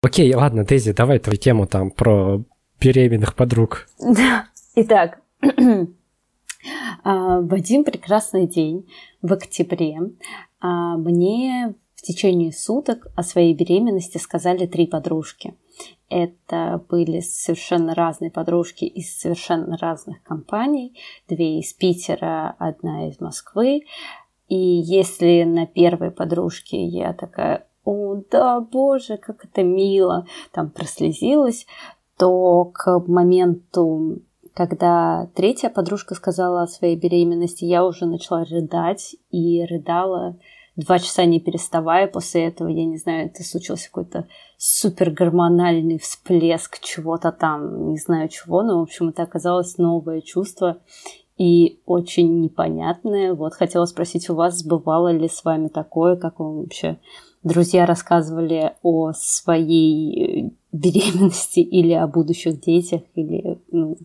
Окей, ладно, Дейзи, давай твою тему там про беременных подруг. Да. Итак, а, в один прекрасный день в октябре а, мне в течение суток о своей беременности сказали три подружки. Это были совершенно разные подружки из совершенно разных компаний. Две из Питера, одна из Москвы. И если на первой подружке я такая, о, да, боже, как это мило, там прослезилась, то к моменту, когда третья подружка сказала о своей беременности, я уже начала рыдать и рыдала два часа не переставая. После этого, я не знаю, это случился какой-то супер гормональный всплеск чего-то там, не знаю чего, но, в общем, это оказалось новое чувство и очень непонятное. Вот хотела спросить у вас, бывало ли с вами такое, как вам вообще друзья рассказывали о своей э, беременности или о будущих детях, или ну,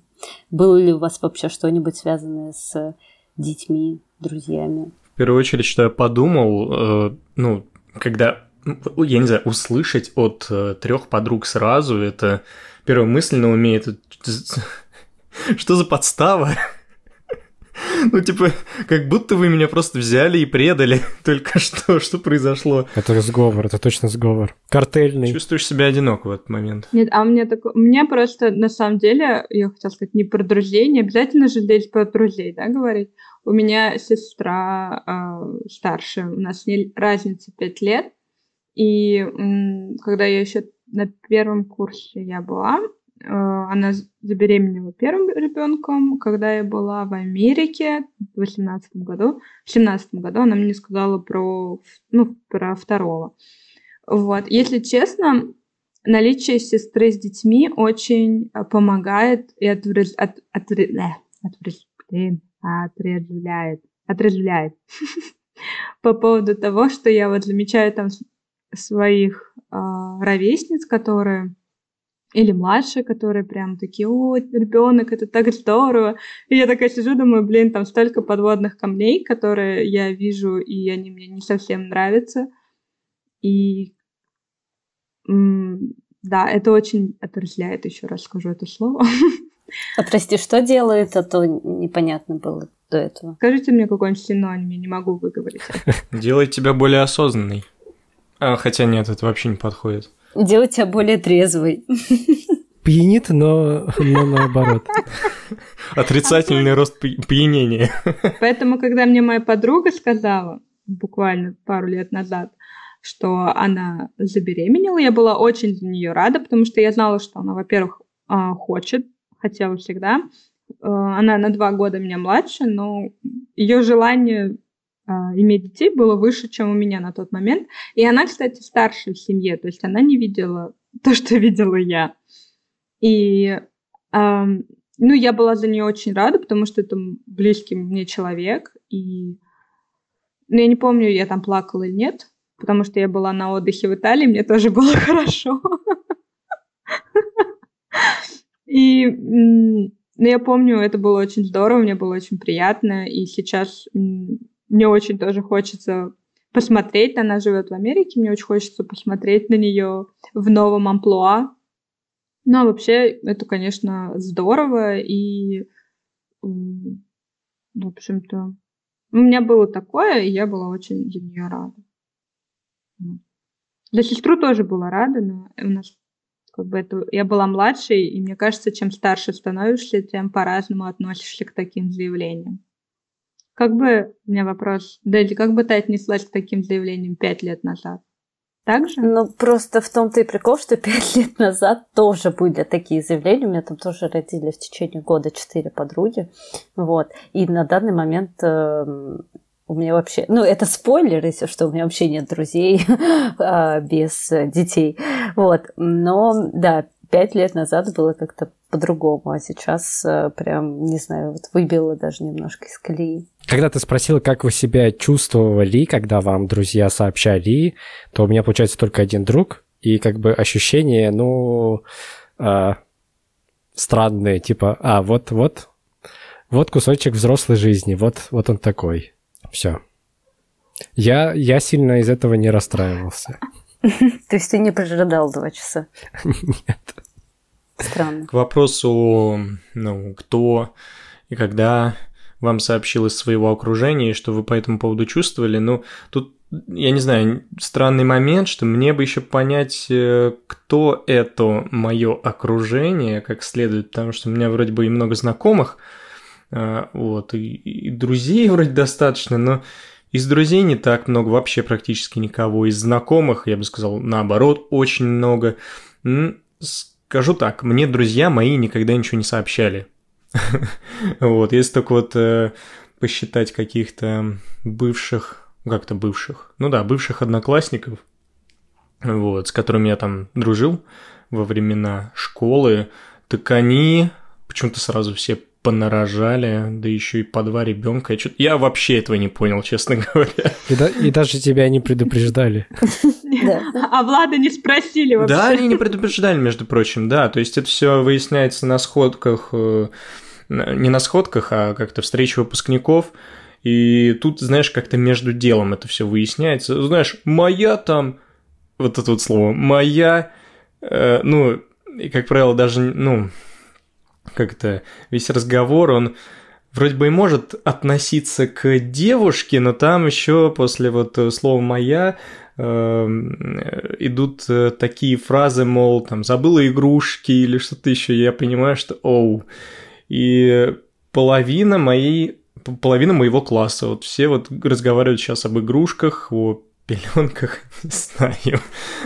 было ли у вас вообще что-нибудь связанное с детьми, друзьями? В первую очередь, что я подумал, э, ну, когда, я не знаю, услышать от э, трех подруг сразу, это первая мысль на уме, это что за подстава? Ну, типа, как будто вы меня просто взяли и предали только что. Что произошло? Это сговор, это точно сговор. Картельный. Чувствуешь себя одиноко в этот момент? Нет, а у меня такое... У меня просто, на самом деле, я хотела сказать, не про друзей, не обязательно же здесь про друзей, да, говорить. У меня сестра э, старшая, у нас с ней разница 5 лет. И м, когда я еще на первом курсе я была, э, она забеременела первым ребенком. Когда я была в Америке в 18 году, в 17 году она мне сказала про, ну, про второго. Вот. Если честно, наличие сестры с детьми очень помогает и отврез... от... От... Отрезвляет, отрезвляет по поводу того, что я вот замечаю там своих э, ровесниц, которые или младшие, которые прям такие, о, ребенок, это так здорово. И я такая сижу, думаю, блин, там столько подводных камней, которые я вижу, и они мне не совсем нравятся. И да, это очень отрезвляет, еще раз скажу это слово. А прости, что делает, а то непонятно было до этого. Скажите мне какой-нибудь синоним, я не могу выговорить. Делает тебя более осознанной. А, хотя нет, это вообще не подходит. Делает тебя более трезвой. Пьянит, но, но наоборот. Отрицательный рост пьянения. Поэтому, когда мне моя подруга сказала, буквально пару лет назад, что она забеременела, я была очень за нее рада, потому что я знала, что она, во-первых, а, хочет хотела всегда. Э, она на два года меня младше, но ее желание иметь детей было выше, чем у меня на тот момент. И она, кстати, старшая в семье, то есть она не видела то, что видела я. И ну, я была за нее очень рада, потому что это близкий мне человек. И ну, я не помню, я там плакала или нет, потому что я была на отдыхе в Италии, мне тоже было хорошо. И ну, я помню, это было очень здорово, мне было очень приятно, и сейчас мне очень тоже хочется посмотреть, она живет в Америке, мне очень хочется посмотреть на нее в новом амплуа. Ну, а вообще, это, конечно, здорово, и, в общем-то, у меня было такое, и я была очень за нее рада. За сестру тоже была рада, но у нас как бы это, я была младшей, и мне кажется, чем старше становишься, тем по-разному относишься к таким заявлениям. Как бы, у меня вопрос, Дэдди, как бы ты отнеслась к таким заявлениям пять лет назад? Так же? Ну, просто в том-то и прикол, что пять лет назад тоже были такие заявления. У меня там тоже родили в течение года четыре подруги. Вот. И на данный момент э, у меня вообще, ну, это спойлер, если что, у меня вообще нет друзей а, без детей. Вот. Но, да, пять лет назад было как-то по-другому, а сейчас э, прям, не знаю, вот выбило даже немножко из колеи. Когда ты спросила, как вы себя чувствовали, когда вам друзья сообщали, то у меня, получается, только один друг, и как бы ощущение, ну, э, странные, типа, а, вот-вот, вот кусочек взрослой жизни, вот, вот он такой. Все. Я, я сильно из этого не расстраивался. То есть ты не прожидал два часа? Нет. Странно. К вопросу, ну, кто и когда вам сообщил из своего окружения, и что вы по этому поводу чувствовали, ну, тут я не знаю, странный момент, что мне бы еще понять, э, кто это мое окружение, как следует, потому что у меня вроде бы и много знакомых, а, вот, и, и друзей вроде достаточно, но из друзей не так много, вообще практически никого. Из знакомых, я бы сказал, наоборот, очень много. Скажу так, мне друзья мои никогда ничего не сообщали. Вот, если только вот э, посчитать каких-то бывших, как-то бывших, ну да, бывших одноклассников, вот, с которыми я там дружил во времена школы, так они почему-то сразу все понарожали, да еще и по два ребенка. Я, я вообще этого не понял, честно говоря. И, да, и даже тебя не предупреждали. А Влада не спросили вообще. Да, они не предупреждали, между прочим, да. То есть это все выясняется на сходках, э, не на сходках, а как-то встрече выпускников. И тут, знаешь, как-то между делом это все выясняется. Знаешь, моя там, вот это вот слово, моя, э, ну, и, как правило, даже, ну, как-то весь разговор, он вроде бы и может относиться к девушке, но там еще после вот слова «моя» эм, э, идут э, такие фразы, мол, там, забыла игрушки или что-то еще, я понимаю, что оу. И половина моей половина моего класса. Вот все вот разговаривают сейчас об игрушках, о пеленках, не знаю.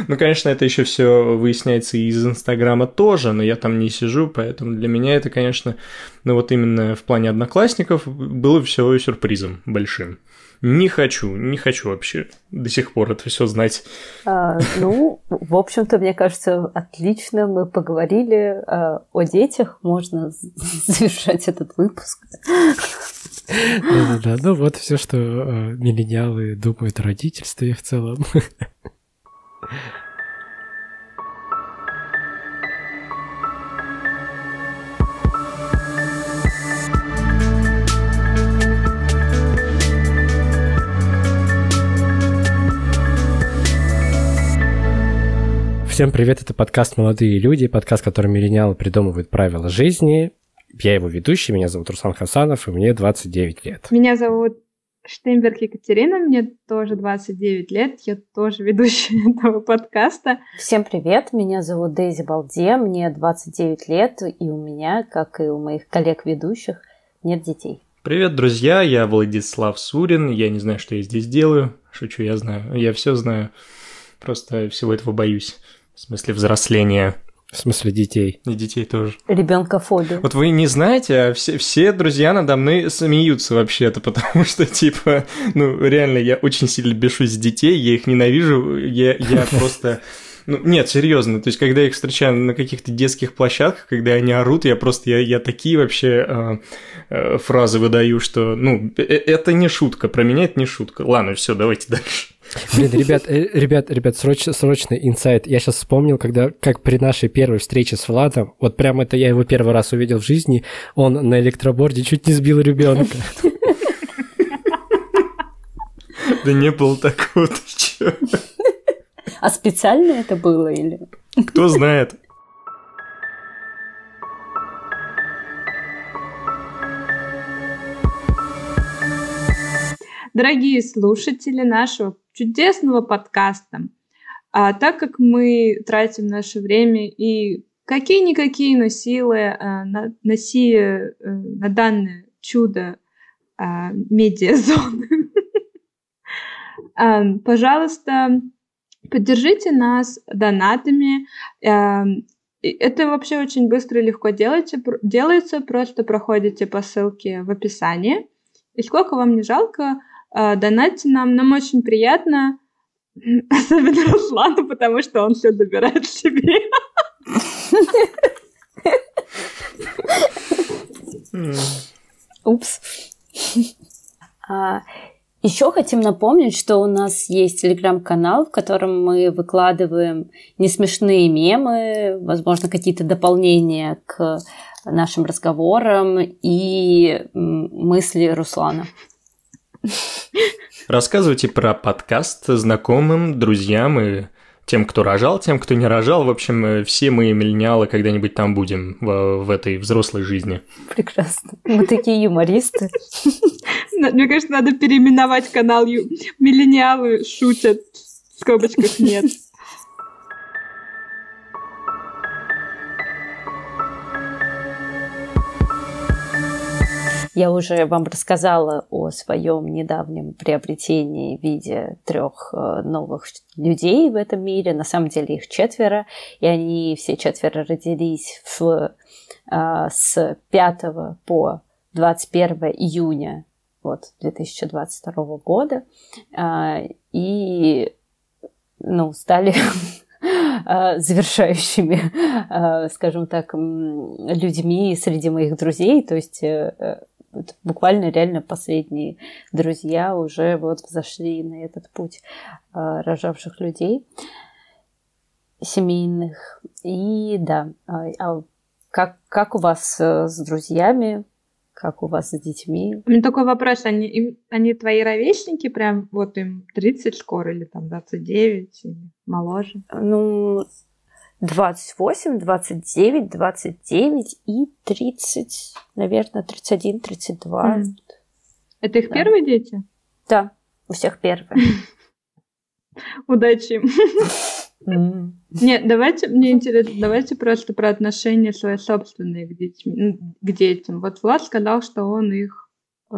Ну, конечно, это еще все выясняется и из Инстаграма тоже, но я там не сижу, поэтому для меня это, конечно, ну вот именно в плане одноклассников было все сюрпризом большим. Не хочу, не хочу вообще до сих пор это все знать. А, ну, в общем-то, мне кажется, отлично мы поговорили а, о детях. Можно завершать этот выпуск. Да-да-да, ну вот все, что э, миллениалы думают о родительстве в целом. Всем привет, это подкаст «Молодые люди», подкаст, в котором миллениалы придумывают правила жизни, я его ведущий, меня зовут Руслан Хасанов, и мне 29 лет. Меня зовут Штейнберг Екатерина, мне тоже 29 лет, я тоже ведущая этого подкаста. Всем привет, меня зовут Дейзи Балде, мне 29 лет, и у меня, как и у моих коллег-ведущих, нет детей. Привет, друзья, я Владислав Сурин, я не знаю, что я здесь делаю, шучу, я знаю, я все знаю, просто всего этого боюсь, в смысле взросления. В смысле детей. И детей тоже. Ребенка фобия. Вот вы не знаете, а все, все друзья надо мной смеются вообще-то, потому что, типа, ну, реально, я очень сильно бешусь детей, я их ненавижу, я, я просто... Ну, нет, серьезно, то есть, когда я их встречаю на каких-то детских площадках, когда они орут, я просто, я, я такие вообще э, э, фразы выдаю, что, ну, э, это не шутка, про меня это не шутка. Ладно, все, давайте дальше. Блин, ребят, э, ребят, ребят, срочно, срочный инсайт. Я сейчас вспомнил, когда, как при нашей первой встрече с Владом, вот прям это я его первый раз увидел в жизни, он на электроборде чуть не сбил ребенка. Да не было такого, ты чё? А специально это было или? Кто знает. Дорогие слушатели нашего чудесного подкаста, а так как мы тратим наше время и какие-никакие, но силы а, на, на, а, на данное чудо а, медиазоны, пожалуйста, Поддержите нас донатами. Это вообще очень быстро и легко делается, делается. Просто проходите по ссылке в описании. И сколько вам не жалко, э, донатьте нам. Нам очень приятно. Особенно Руслану, потому что он все добирает себе. Упс. А, еще хотим напомнить, что у нас есть телеграм-канал, в котором мы выкладываем не смешные мемы, возможно, какие-то дополнения к нашим разговорам и мысли Руслана. Рассказывайте про подкаст знакомым, друзьям и тем, кто рожал, тем, кто не рожал. В общем, э, все мы миллениалы когда-нибудь там будем в, в этой взрослой жизни. Прекрасно. Мы такие юмористы. Мне кажется, надо переименовать канал «Миллениалы шутят». В скобочках нет. Я уже вам рассказала о своем недавнем приобретении в виде трех э, новых людей в этом мире. На самом деле их четверо, и они все четверо родились в, э, с 5 по 21 июня вот, 2022 года. Э, и ну, стали завершающими, скажем так, людьми среди моих друзей. То есть это буквально реально последние друзья уже вот взошли на этот путь э, рожавших людей семейных. И да, а, а как, как у вас э, с друзьями, как у вас с детьми? У меня такой вопрос, они, им, они твои ровесники, прям вот им 30 скоро или там 29, или моложе? Ну, 28, 29, 29 и 30, наверное, 31, 32. Mm. Это их да. первые дети? Да, у всех первые. Удачи. Нет, давайте, мне интересно, давайте просто про отношения свои собственные к, детьми, к детям. Вот Влад сказал, что он их э,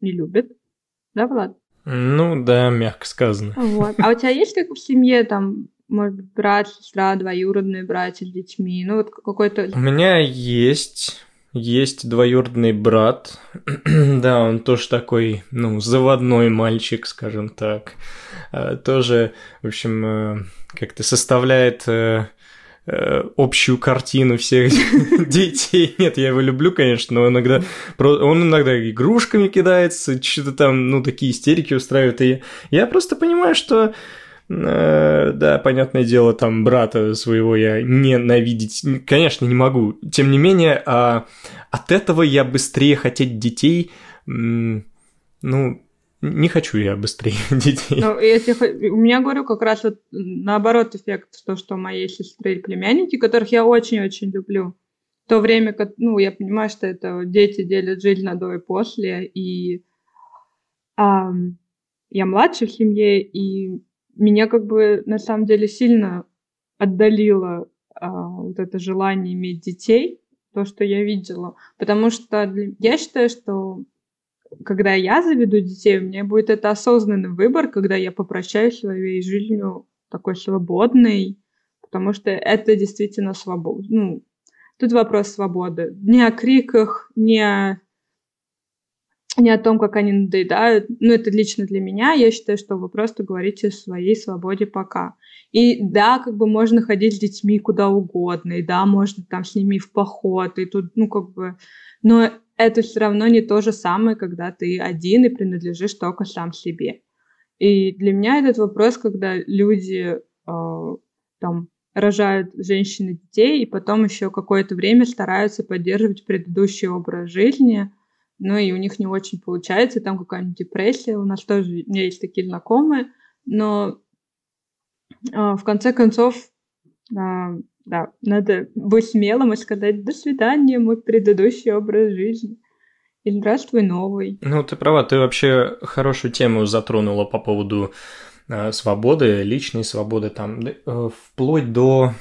не любит. Да, Влад? Ну да, мягко сказано. Вот. А у тебя есть как в семье там может быть, брат, сестра, двоюродные братья с детьми, ну вот какой-то... У меня есть, есть двоюродный брат, да, он тоже такой, ну, заводной мальчик, скажем так, а, тоже, в общем, э, как-то составляет э, э, общую картину всех детей. Нет, я его люблю, конечно, но иногда он иногда игрушками кидается, что-то там, ну, такие истерики устраивает. И я просто понимаю, что Э, да, понятное дело, там брата своего я ненавидеть, конечно, не могу. Тем не менее, а, от этого я быстрее хотеть детей, ну, не хочу я быстрее детей. Ну, если, у меня, говорю, как раз вот наоборот эффект, то, что моей сестры и племянники, которых я очень-очень люблю. В то время, как, ну, я понимаю, что это дети делят жизнь на до и после, и а, я младше в семье, и меня как бы на самом деле сильно отдалило а, вот это желание иметь детей, то, что я видела. Потому что для... я считаю, что когда я заведу детей, у меня будет это осознанный выбор, когда я попрощаюсь своей жизнью такой свободной, потому что это действительно свобода. Ну, тут вопрос свободы. Не о криках, не о не о том, как они надоедают. Ну, это лично для меня. Я считаю, что вы просто говорите о своей свободе пока. И да, как бы можно ходить с детьми куда угодно, и да, можно там с ними в поход, и тут, ну, как бы... Но это все равно не то же самое, когда ты один и принадлежишь только сам себе. И для меня этот вопрос, когда люди э, там рожают женщины детей, и потом еще какое-то время стараются поддерживать предыдущий образ жизни – ну и у них не очень получается, там какая-нибудь депрессия, у нас тоже, у меня есть такие знакомые, но э, в конце концов, э, да, надо быть смелым и сказать «до свидания, мой предыдущий образ жизни» и «здравствуй, новый». Ну, ты права, ты вообще хорошую тему затронула по поводу э, свободы, личной свободы, там, э, вплоть до...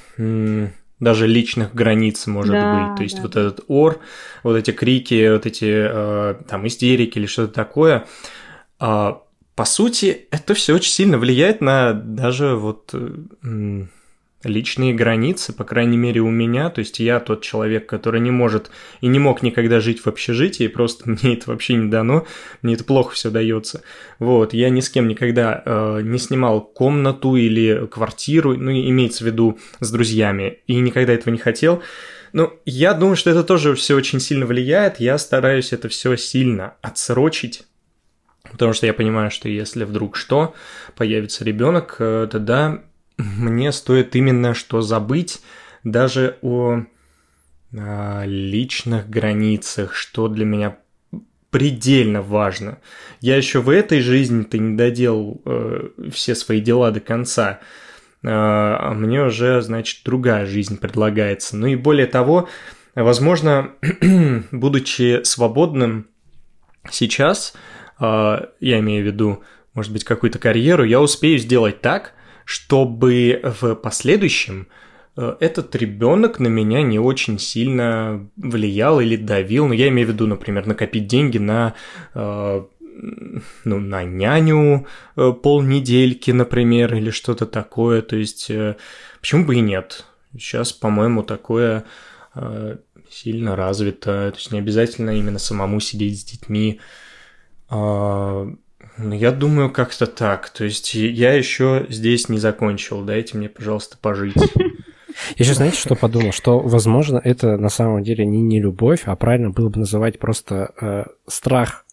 Даже личных границ, может да, быть. То есть да. вот этот ор, вот эти крики, вот эти э, там истерики или что-то такое. Э, по сути, это все очень сильно влияет на даже вот э, личные границы, по крайней мере, у меня. То есть я тот человек, который не может и не мог никогда жить в общежитии, просто мне это вообще не дано, мне это плохо все дается. Вот, я ни с кем никогда э, не снимал комнату или квартиру, ну, имеется в виду с друзьями, и никогда этого не хотел. Ну, я думаю, что это тоже все очень сильно влияет. Я стараюсь это все сильно отсрочить. Потому что я понимаю, что если вдруг что, появится ребенок, э, тогда мне стоит именно что забыть даже о а, личных границах, что для меня предельно важно. Я еще в этой жизни-то не доделал э, все свои дела до конца. а мне уже, значит, другая жизнь предлагается. Ну и более того, возможно, будучи свободным сейчас, а, я имею в виду, может быть, какую-то карьеру, я успею сделать так, чтобы в последующем э, этот ребенок на меня не очень сильно влиял или давил. Ну, я имею в виду, например, накопить деньги на э, ну, на няню э, полнедельки, например, или что-то такое. То есть, почему бы и нет? Сейчас, по-моему, такое сильно развито. То есть, не обязательно именно самому сидеть с детьми. Ну, я думаю, как-то так. То есть я еще здесь не закончил. Дайте мне, пожалуйста, пожить. Я сейчас, знаете, что подумал? Что, возможно, это на самом деле не не любовь, а правильно было бы называть просто э, страх.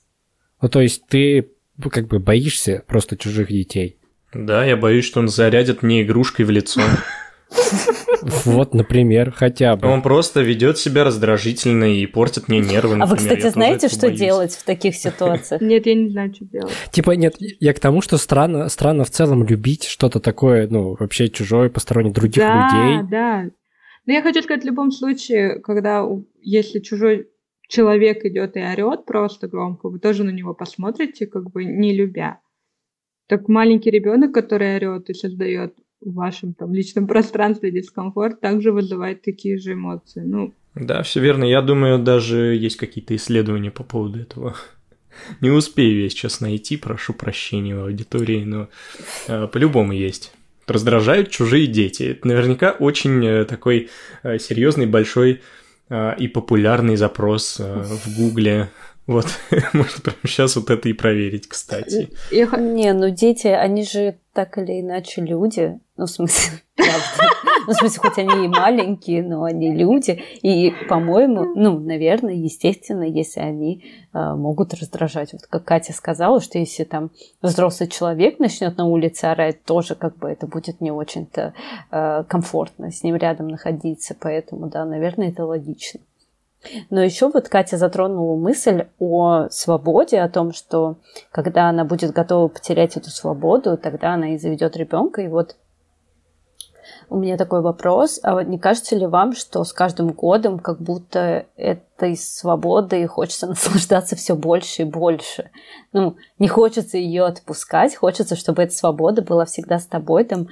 Ну, то есть ты как бы боишься просто чужих детей. Да, я боюсь, что он зарядит мне игрушкой в лицо. Вот, например, хотя бы. Он просто ведет себя раздражительно и портит мне нервы. Например. А вы, кстати, знаете, что боюсь. делать в таких ситуациях? Нет, я не знаю, что делать. Типа, нет, я к тому, что странно, странно в целом любить что-то такое, ну, вообще чужое, постороннее других да, людей. Да, да. Но я хочу сказать, в любом случае, когда, если чужой человек идет и орет просто громко, вы тоже на него посмотрите, как бы не любя. Так маленький ребенок, который орет и создает в вашем там личном пространстве дискомфорт также вызывает такие же эмоции. Ну, да, все верно. Я думаю, даже есть какие-то исследования по поводу этого. Не успею я сейчас найти, прошу прощения в аудитории, но э, по-любому есть. Раздражают чужие дети. Это наверняка очень э, такой э, серьезный, большой э, и популярный запрос э, в Гугле вот, можно прямо сейчас вот это и проверить, кстати. Не, ну дети, они же так или иначе люди. Ну, в смысле, правда. Ну, в смысле, хоть они и маленькие, но они люди. И, по-моему, ну, наверное, естественно, если они э, могут раздражать. Вот как Катя сказала, что если там взрослый человек начнет на улице орать, тоже как бы это будет не очень-то э, комфортно с ним рядом находиться. Поэтому, да, наверное, это логично. Но еще вот Катя затронула мысль о свободе, о том, что когда она будет готова потерять эту свободу, тогда она и заведет ребенка. И вот у меня такой вопрос. А вот не кажется ли вам, что с каждым годом как будто этой свободой хочется наслаждаться все больше и больше? Ну, не хочется ее отпускать, хочется, чтобы эта свобода была всегда с тобой. Там,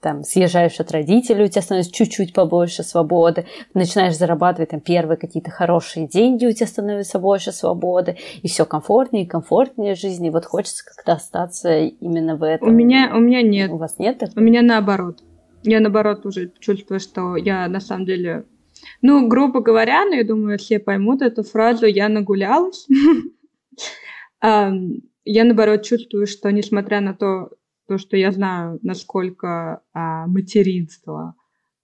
там съезжаешь от родителей, у тебя становится чуть-чуть побольше свободы. Начинаешь зарабатывать там первые какие-то хорошие деньги, у тебя становится больше свободы. И все комфортнее и комфортнее жизни. Вот хочется как-то остаться именно в этом. У меня, у меня нет. У вас нет? У меня наоборот. Я, наоборот, уже чувствую, что я на самом деле... Ну, грубо говоря, но я думаю, все поймут эту фразу «я нагулялась». Я, наоборот, чувствую, что несмотря на то, то что я знаю, насколько а, материнство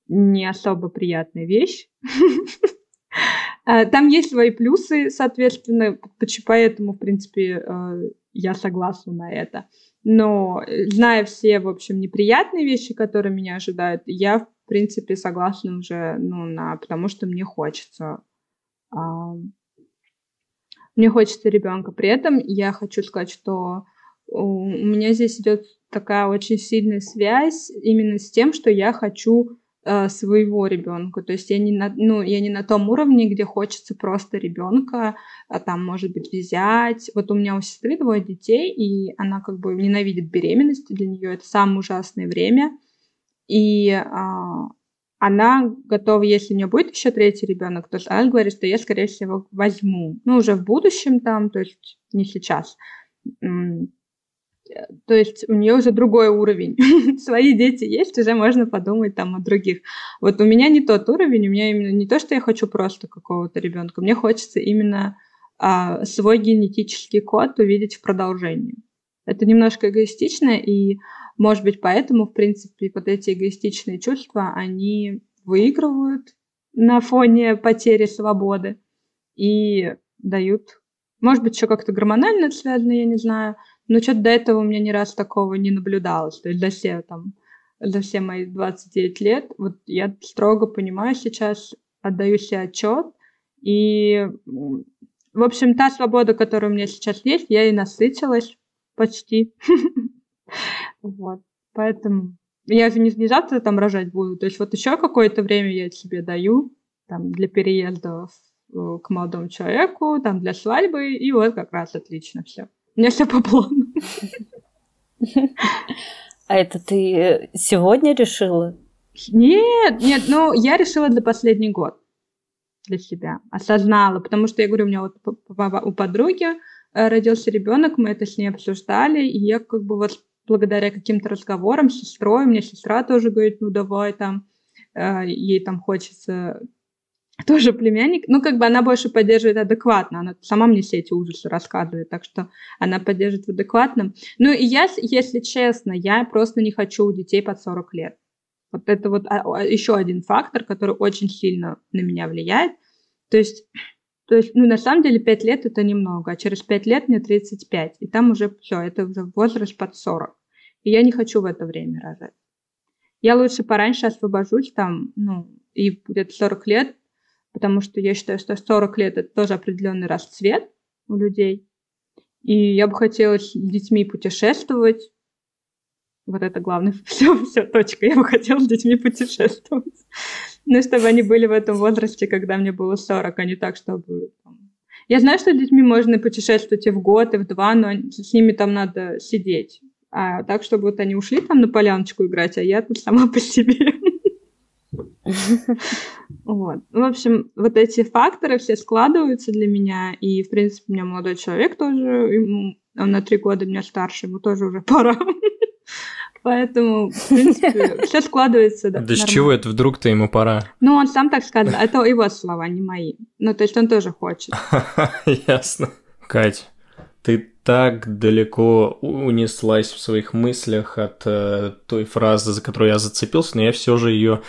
не особо приятная вещь, а, там есть свои плюсы, соответственно, поэтому, в принципе, э, я согласна на это. Но э, зная все, в общем, неприятные вещи, которые меня ожидают, я, в принципе, согласна уже, ну, на, потому что мне хочется. А, мне хочется ребенка. При этом я хочу сказать, что у меня здесь идет такая очень сильная связь именно с тем, что я хочу своего ребенка. То есть я не на, ну, я не на том уровне, где хочется просто ребенка, а там, может быть, взять. Вот у меня у сестры двое детей, и она как бы ненавидит беременность, для нее это самое ужасное время. И а, она готова, если у нее будет еще третий ребенок, то она говорит, что я, скорее всего, возьму. Ну, уже в будущем там, то есть не сейчас то есть у нее уже другой уровень. Свои дети есть, уже можно подумать там о других. Вот у меня не тот уровень, у меня именно не то, что я хочу просто какого-то ребенка, мне хочется именно а, свой генетический код увидеть в продолжении. Это немножко эгоистично, и, может быть, поэтому, в принципе, вот эти эгоистичные чувства, они выигрывают на фоне потери свободы и дают, может быть, еще как-то гормонально связано, я не знаю, но что-то до этого у меня ни раз такого не наблюдалось. То есть за все, там, за все мои 29 лет, вот я строго понимаю сейчас, отдаю себе отчет, и, в общем, та свобода, которая у меня сейчас есть, я и насытилась почти. Вот, поэтому я же не, завтра там рожать буду, то есть вот еще какое-то время я себе даю там для переезда в, к молодому человеку, там для свадьбы, и вот как раз отлично все. У меня все по плану. А это ты сегодня решила? Нет, нет, ну я решила для последний год для себя, осознала, потому что я говорю, у меня вот у подруги э, родился ребенок, мы это с ней обсуждали, и я как бы вот благодаря каким-то разговорам с сестрой, меня сестра тоже говорит, ну давай там, э, ей там хочется тоже племянник, ну, как бы она больше поддерживает адекватно, она сама мне все эти ужасы рассказывает, так что она поддерживает в адекватном. Ну, и я, если честно, я просто не хочу у детей под 40 лет. Вот это вот а, а, еще один фактор, который очень сильно на меня влияет. То есть, то есть, ну, на самом деле, 5 лет это немного, а через 5 лет мне 35, и там уже все, это уже возраст под 40. И я не хочу в это время рожать. Я лучше пораньше освобожусь там, ну, и будет 40 лет, потому что я считаю, что 40 лет это тоже определенный расцвет у людей. И я бы хотела с детьми путешествовать, вот это главное. Все, все, точка. Я бы хотела с детьми путешествовать. Ну, чтобы они были в этом возрасте, когда мне было 40, а не так, чтобы... Я знаю, что с детьми можно путешествовать и в год, и в два, но с ними там надо сидеть. А так, чтобы вот они ушли там на поляночку играть, а я тут сама по себе. Вот. В общем, вот эти факторы все складываются для меня, и, в принципе, у меня молодой человек тоже, ему, он на три года меня старше, ему тоже уже пора. Поэтому, в принципе, все складывается. Да, да с чего это вдруг-то ему пора? Ну, он сам так сказал. Это его слова, не мои. Ну, то есть он тоже хочет. Ясно. Кать, ты так далеко унеслась в своих мыслях от э, той фразы, за которую я зацепился, но я все же ее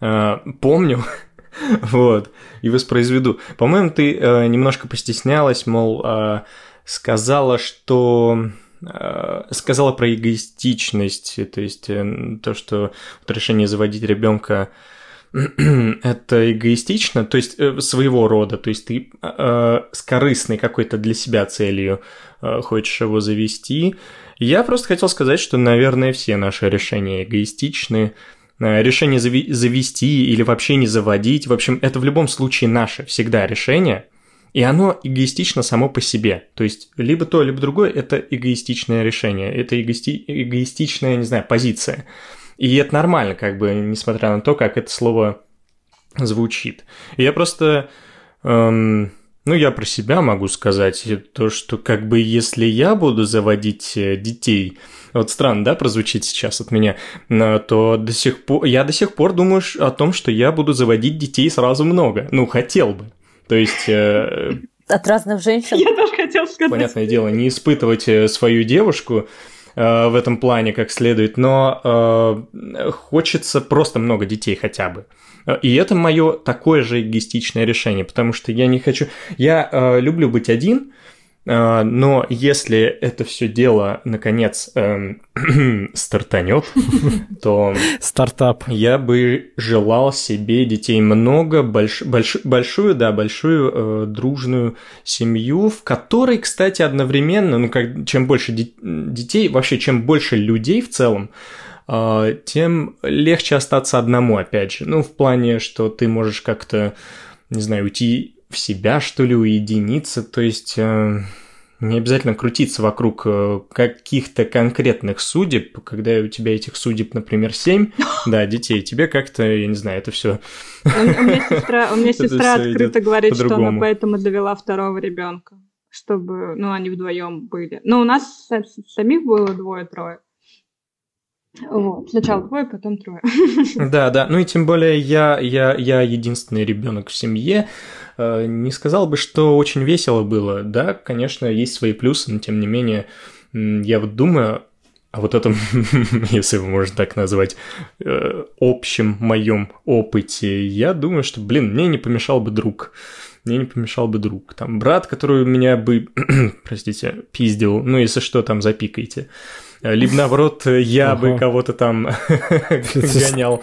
э, помню. вот, и воспроизведу. По-моему, ты э, немножко постеснялась, мол, э, сказала, что сказала про эгоистичность, то есть то, что вот решение заводить ребенка это эгоистично, то есть своего рода, то есть ты э, с корыстной какой-то для себя целью э, хочешь его завести. Я просто хотел сказать, что, наверное, все наши решения эгоистичны. Решение зави- завести или вообще не заводить, в общем, это в любом случае наше всегда решение – и оно эгоистично само по себе. То есть либо то, либо другое – это эгоистичное решение, это эгоисти... эгоистичная, не знаю, позиция. И это нормально, как бы, несмотря на то, как это слово звучит. И я просто... Эм, ну, я про себя могу сказать, то, что как бы если я буду заводить э, детей, вот странно, да, прозвучит сейчас от меня, то до сих пор, я до сих пор думаю о том, что я буду заводить детей сразу много. Ну, хотел бы. То есть... Э, От разных женщин. Я тоже хотел сказать. Понятное дело, не испытывать э, свою девушку э, в этом плане как следует, но хочется просто много детей хотя бы. И это мое такое же эгоистичное решение, потому что я не хочу... Я люблю быть один, а, но если это все дело наконец эм, стартанет, то стартап. Я бы желал себе детей много, больш, больш, большую, да, большую э, дружную семью, в которой, кстати, одновременно, ну как чем больше детей, вообще чем больше людей в целом, э, тем легче остаться одному, опять же. Ну в плане, что ты можешь как-то, не знаю, уйти в себя, что ли, уединиться, то есть э, не обязательно крутиться вокруг э, каких-то конкретных судеб, когда у тебя этих судеб, например, семь, да, детей, тебе как-то, я не знаю, это все. У меня сестра, у меня сестра открыто говорит, что она поэтому довела второго ребенка, чтобы, ну, они вдвоем были. Но у нас самих было двое-трое. Вот. Сначала двое, потом трое. Да, да. Ну и тем более я, я, я единственный ребенок в семье. Э, не сказал бы, что очень весело было. Да, конечно, есть свои плюсы, но тем не менее, я вот думаю о вот этом, если его можно так назвать, э, общем моем опыте. Я думаю, что, блин, мне не помешал бы друг мне не помешал бы друг. Там брат, который меня бы, простите, пиздил, ну, если что, там запикайте. Либо наоборот, я бы кого-то там гонял.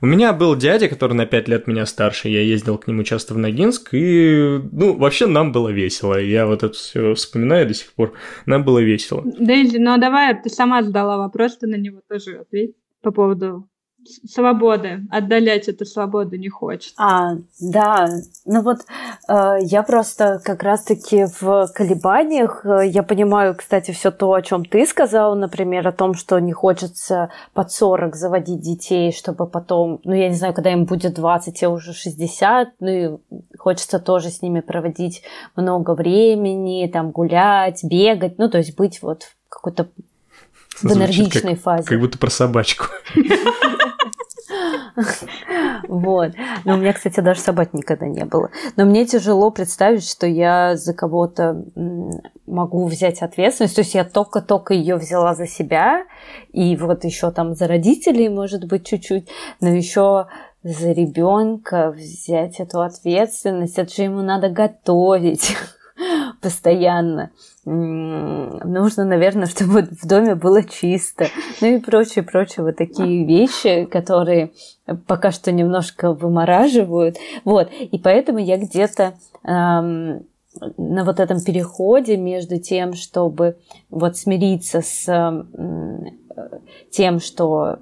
У меня был дядя, который на 5 лет меня старше, я ездил к нему часто в Ногинск, и, ну, вообще нам было весело. Я вот это все вспоминаю до сих пор. Нам было весело. Дейзи, ну а давай, ты сама задала вопрос, ты на него тоже ответь по поводу свободы, отдалять эту свободу не хочет. А, да, ну вот э, я просто как раз-таки в колебаниях, э, я понимаю, кстати, все то, о чем ты сказал, например, о том, что не хочется под 40 заводить детей, чтобы потом, ну я не знаю, когда им будет 20, а уже 60, ну и хочется тоже с ними проводить много времени, там гулять, бегать, ну то есть быть вот в какой-то в энергичной как, фазе. Как будто про собачку. Вот. Но у меня, кстати, даже собак никогда не было. Но мне тяжело представить, что я за кого-то могу взять ответственность. То есть я только-только ее взяла за себя, и вот еще там за родителей, может быть, чуть-чуть, но еще за ребенка взять эту ответственность, это же ему надо готовить постоянно. Нужно, наверное, чтобы в доме было чисто. Ну и прочие, прочие вот такие вещи, которые пока что немножко вымораживают. Вот. И поэтому я где-то эм, на вот этом переходе между тем, чтобы вот смириться с э, тем, что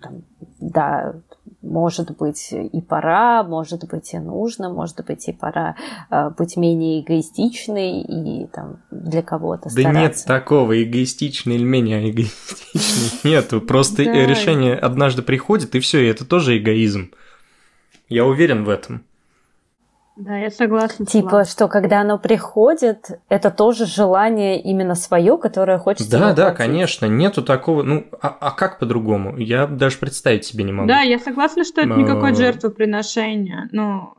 там, да, может быть и пора, может быть и нужно, может быть и пора э, быть менее эгоистичной и там для кого-то да стараться. Да нет такого, эгоистичный или менее эгоистичный. Нету, просто решение однажды приходит, и все, и это тоже эгоизм. Я уверен в этом. Да, я согласна. Типа, что когда оно приходит, это тоже желание именно свое, которое хочется. Да, да, конечно. Нету такого. Ну, а, а как по-другому? Я даже представить себе не могу. Да, я согласна, что это никакое жертвоприношение. Ну,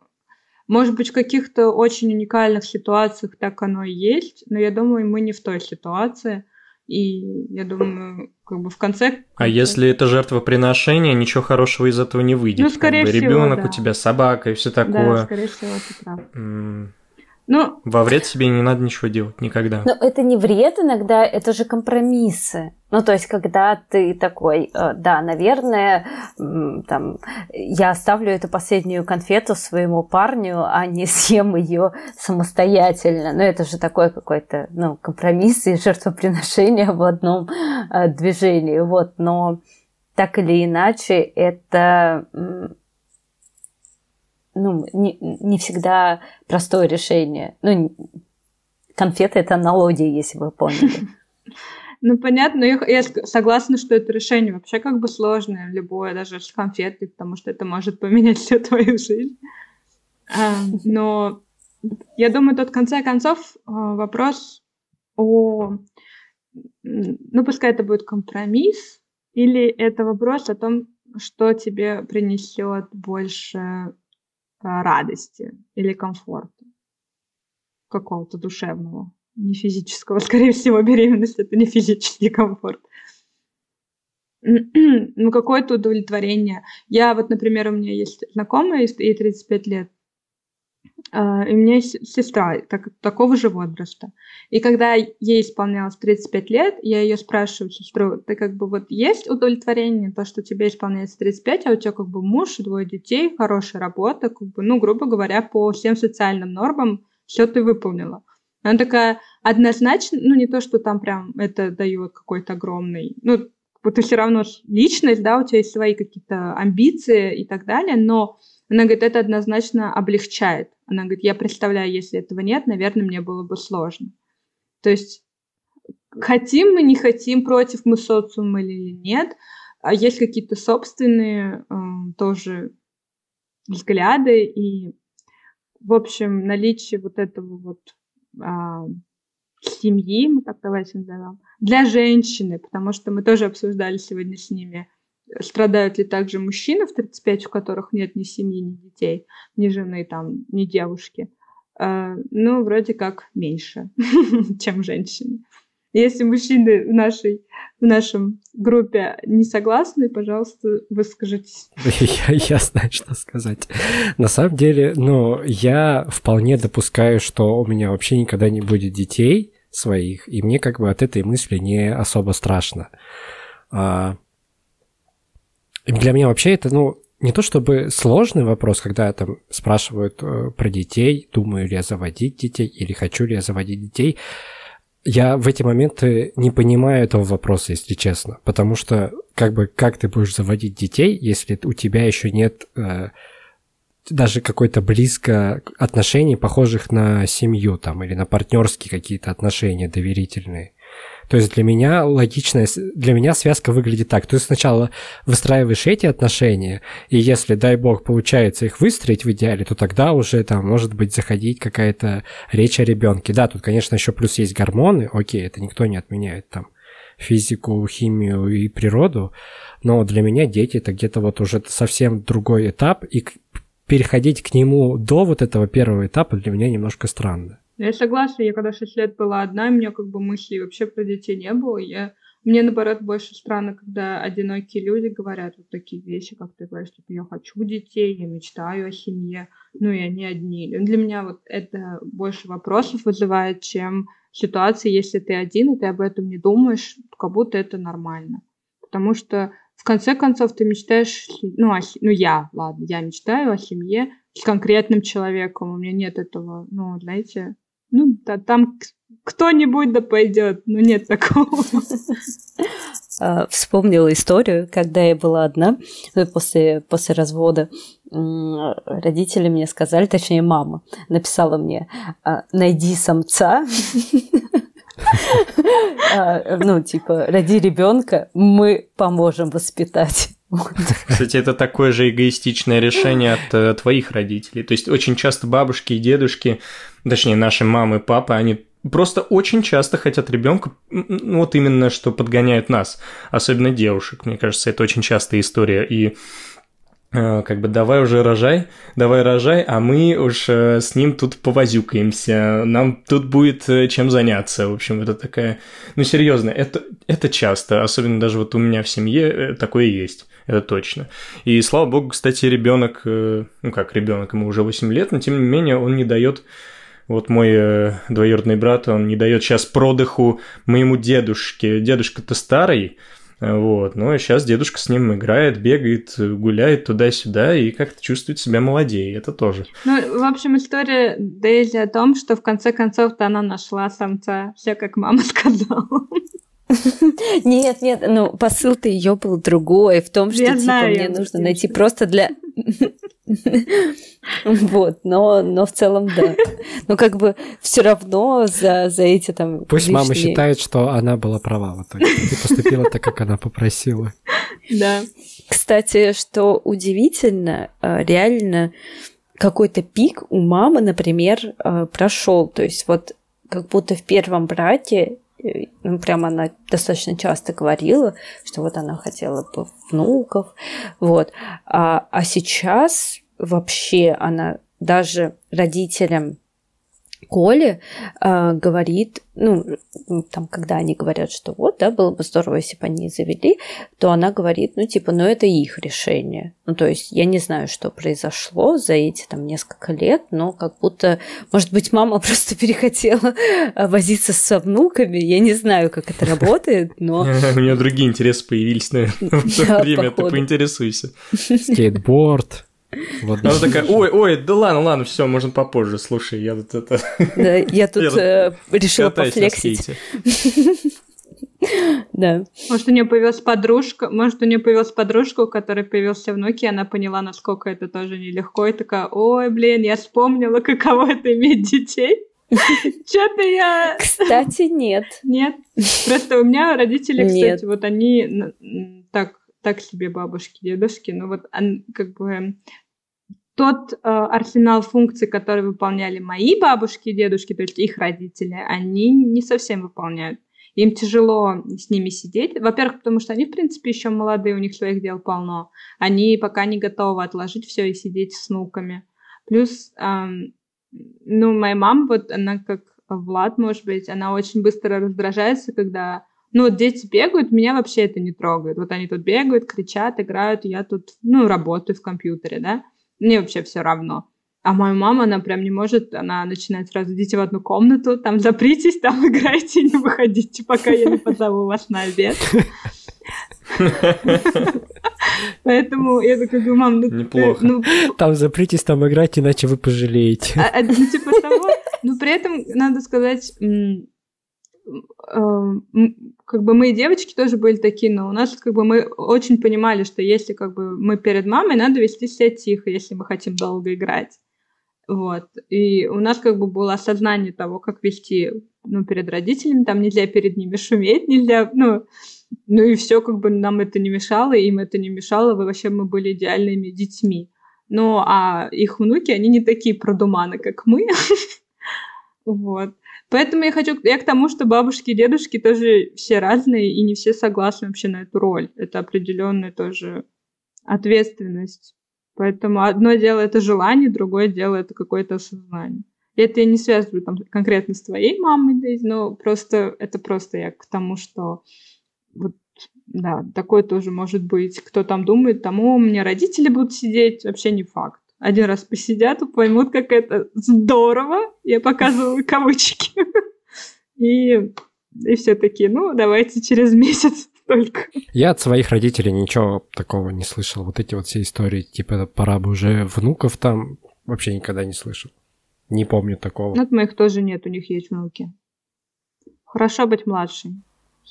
может быть, в каких-то очень уникальных ситуациях так оно и есть, но я думаю, мы не в той ситуации. И я думаю, как бы в конце... А если это жертвоприношение, ничего хорошего из этого не выйдет. Ну, скорее как бы, всего, Ребенок да. у тебя, собака и все такое. Да, скорее всего, ты прав. Ну, Во вред себе не надо ничего делать никогда. Но это не вред иногда, это же компромиссы. Ну, то есть, когда ты такой, э, да, наверное, там, я оставлю эту последнюю конфету своему парню, а не съем ее самостоятельно. Ну, это же такой какой-то, ну, компромисс и жертвоприношение в одном э, движении. Вот, но так или иначе, это ну, не, не всегда простое решение. Ну, конфеты это аналогия, если вы поняли. Ну, понятно, я, я согласна, что это решение вообще как бы сложное, любое, даже с конфеты, потому что это может поменять всю твою жизнь. А, но я думаю, тут в конце концов а, вопрос о... Ну, пускай это будет компромисс, или это вопрос о том, что тебе принесет больше радости или комфорта какого-то душевного, не физического. Скорее всего, беременность это не физический комфорт. ну, какое-то удовлетворение. Я вот, например, у меня есть знакомая, ей 35 лет, и у меня есть сестра так, такого же возраста. И когда ей исполнялось 35 лет, я ее спрашиваю, сестру, ты как бы вот есть удовлетворение, то, что тебе исполняется 35, а у тебя как бы муж, двое детей, хорошая работа, как бы, ну, грубо говоря, по всем социальным нормам все ты выполнила. Она такая однозначно, ну, не то, что там прям это дает какой-то огромный, ну, вот ты все равно личность, да, у тебя есть свои какие-то амбиции и так далее, но она говорит, это однозначно облегчает. Она говорит, я представляю, если этого нет, наверное, мне было бы сложно. То есть хотим мы, не хотим, против мы социума или нет, а есть какие-то собственные э, тоже взгляды и, в общем, наличие вот этого вот э, семьи, мы так давайте назовем, для женщины, потому что мы тоже обсуждали сегодня с ними страдают ли также мужчины в 35, у которых нет ни семьи, ни детей, ни жены, там, ни девушки? Э, ну, вроде как меньше, чем женщины. Если мужчины в нашей в нашем группе не согласны, пожалуйста, выскажитесь. Я, я знаю, что сказать. На самом деле, ну, я вполне допускаю, что у меня вообще никогда не будет детей своих, и мне как бы от этой мысли не особо страшно. Для меня вообще это, ну, не то чтобы сложный вопрос, когда там спрашивают э, про детей, думаю ли я заводить детей или хочу ли я заводить детей. я в эти моменты не понимаю этого вопроса, если честно. Потому что, как бы, как ты будешь заводить детей, если у тебя еще нет э, даже какой-то близко отношений, похожих на семью там, или на партнерские какие-то отношения доверительные. То есть для меня логичная, для меня связка выглядит так. Ты сначала выстраиваешь эти отношения, и если, дай бог, получается их выстроить в идеале, то тогда уже там может быть заходить какая-то речь о ребенке. Да, тут, конечно, еще плюс есть гормоны, окей, это никто не отменяет там физику, химию и природу, но для меня дети это где-то вот уже совсем другой этап, и переходить к нему до вот этого первого этапа для меня немножко странно. Я согласна, я когда 6 лет была одна, у меня как бы мыслей вообще про детей не было. Я... Мне, наоборот, больше странно, когда одинокие люди говорят вот такие вещи, как ты говоришь, типа, я хочу детей, я мечтаю о семье, ну и они одни. Для меня вот это больше вопросов вызывает, чем ситуации, если ты один, и ты об этом не думаешь, как будто это нормально. Потому что в конце концов ты мечтаешь, ну, о, ну я, ладно, я мечтаю о семье с конкретным человеком, у меня нет этого, ну, знаете, ну, да, там кто-нибудь да пойдет, но нет такого. А, вспомнила историю, когда я была одна ну, после, после развода. Родители мне сказали, точнее мама написала мне, «А, найди самца, а, ну, типа, роди ребенка, мы поможем воспитать. Кстати, это такое же эгоистичное решение от э, твоих родителей. То есть очень часто бабушки и дедушки, точнее наши мамы папы, они просто очень часто хотят ребенка, вот именно что подгоняют нас, особенно девушек. Мне кажется, это очень частая история. И Э, как бы давай уже рожай, давай рожай, а мы уж э, с ним тут повозюкаемся, нам тут будет э, чем заняться. В общем, это такая... Ну, серьезно, это, это часто, особенно даже вот у меня в семье такое есть, это точно. И слава богу, кстати, ребенок, ну как ребенок, ему уже 8 лет, но тем не менее он не дает вот мой двоюродный брат, он не дает сейчас продыху моему дедушке. Дедушка-то старый, вот. Но сейчас дедушка с ним играет, бегает, гуляет туда-сюда и как-то чувствует себя молодее. Это тоже. Ну, в общем, история Дейзи о том, что в конце концов-то она нашла самца. Все как мама сказала. Нет, нет, ну посыл-то ее был другой, в том, что типа мне нужно найти просто для вот, но, но в целом да. Но как бы все равно за, за эти там Пусть лишние... мама считает, что она была права в итоге. Ты поступила так, как она попросила. Да. Кстати, что удивительно, э, реально какой-то пик у мамы, например, э, прошел. То есть вот как будто в первом брате ну, прямо она достаточно часто говорила, что вот она хотела бы внуков, вот. А, а сейчас вообще она даже родителям Коли э, говорит, ну, там, когда они говорят, что вот, да, было бы здорово, если бы они завели, то она говорит, ну, типа, ну, это их решение. Ну, то есть, я не знаю, что произошло за эти там несколько лет, но как будто, может быть, мама просто перехотела возиться со внуками, я не знаю, как это работает, но... У нее другие интересы появились, наверное, в то время, ты поинтересуйся. Скейтборд. Вот. Она такая, ой, ой, да ладно, ладно, все, можно попозже, слушай, я тут это... Да, я тут э, решила пофлексить. Да. Может, у нее появилась подружка, может, у нее появилась подружка, у которой появился внук, и она поняла, насколько это тоже нелегко, и такая, ой, блин, я вспомнила, каково это иметь детей. Что-то я... Кстати, нет. Нет. Просто у меня родители, кстати, вот они так так себе бабушки, дедушки, но вот как бы тот э, арсенал функций, которые выполняли мои бабушки и дедушки, то есть их родители, они не совсем выполняют. Им тяжело с ними сидеть. Во-первых, потому что они, в принципе, еще молодые, у них своих дел полно. Они пока не готовы отложить все и сидеть с внуками. Плюс, эм, ну, моя мама, вот она как Влад, может быть, она очень быстро раздражается, когда ну, вот дети бегают, меня вообще это не трогает. Вот они тут бегают, кричат, играют, я тут, ну, работаю в компьютере, да. Мне вообще все равно. А моя мама, она прям не может, она начинает сразу, идите в одну комнату, там запритесь, там играйте, не выходите, пока я не позову вас на обед. Поэтому я такая думаю, мам, ну... Неплохо. Ну, там запритесь, там играть, иначе вы пожалеете. А, а, ну, типа того, но при этом, надо сказать, э, как бы мы девочки тоже были такие, но у нас как бы мы очень понимали, что если как бы мы перед мамой, надо вести себя тихо, если мы хотим долго играть. Вот. И у нас как бы было осознание того, как вести ну, перед родителями, там нельзя перед ними шуметь, нельзя, ну, ну и все, как бы нам это не мешало, им это не мешало, вообще мы были идеальными детьми. Ну, а их внуки, они не такие продуманы, как мы. Вот. Поэтому я хочу, я к тому, что бабушки и дедушки тоже все разные, и не все согласны вообще на эту роль. Это определенная тоже ответственность. Поэтому одно дело это желание, другое дело это какое-то осознание. И это я не связываю там конкретно с твоей мамой, но просто это просто я к тому, что вот да, такое тоже может быть. Кто там думает, тому у меня родители будут сидеть, вообще не факт. Один раз посидят и поймут, как это здорово. Я показываю кавычки. И, и все такие, ну, давайте через месяц только. Я от своих родителей ничего такого не слышал. Вот эти вот все истории, типа, пора бы уже внуков там, вообще никогда не слышал. Не помню такого. От моих тоже нет, у них есть внуки. Хорошо быть младшей.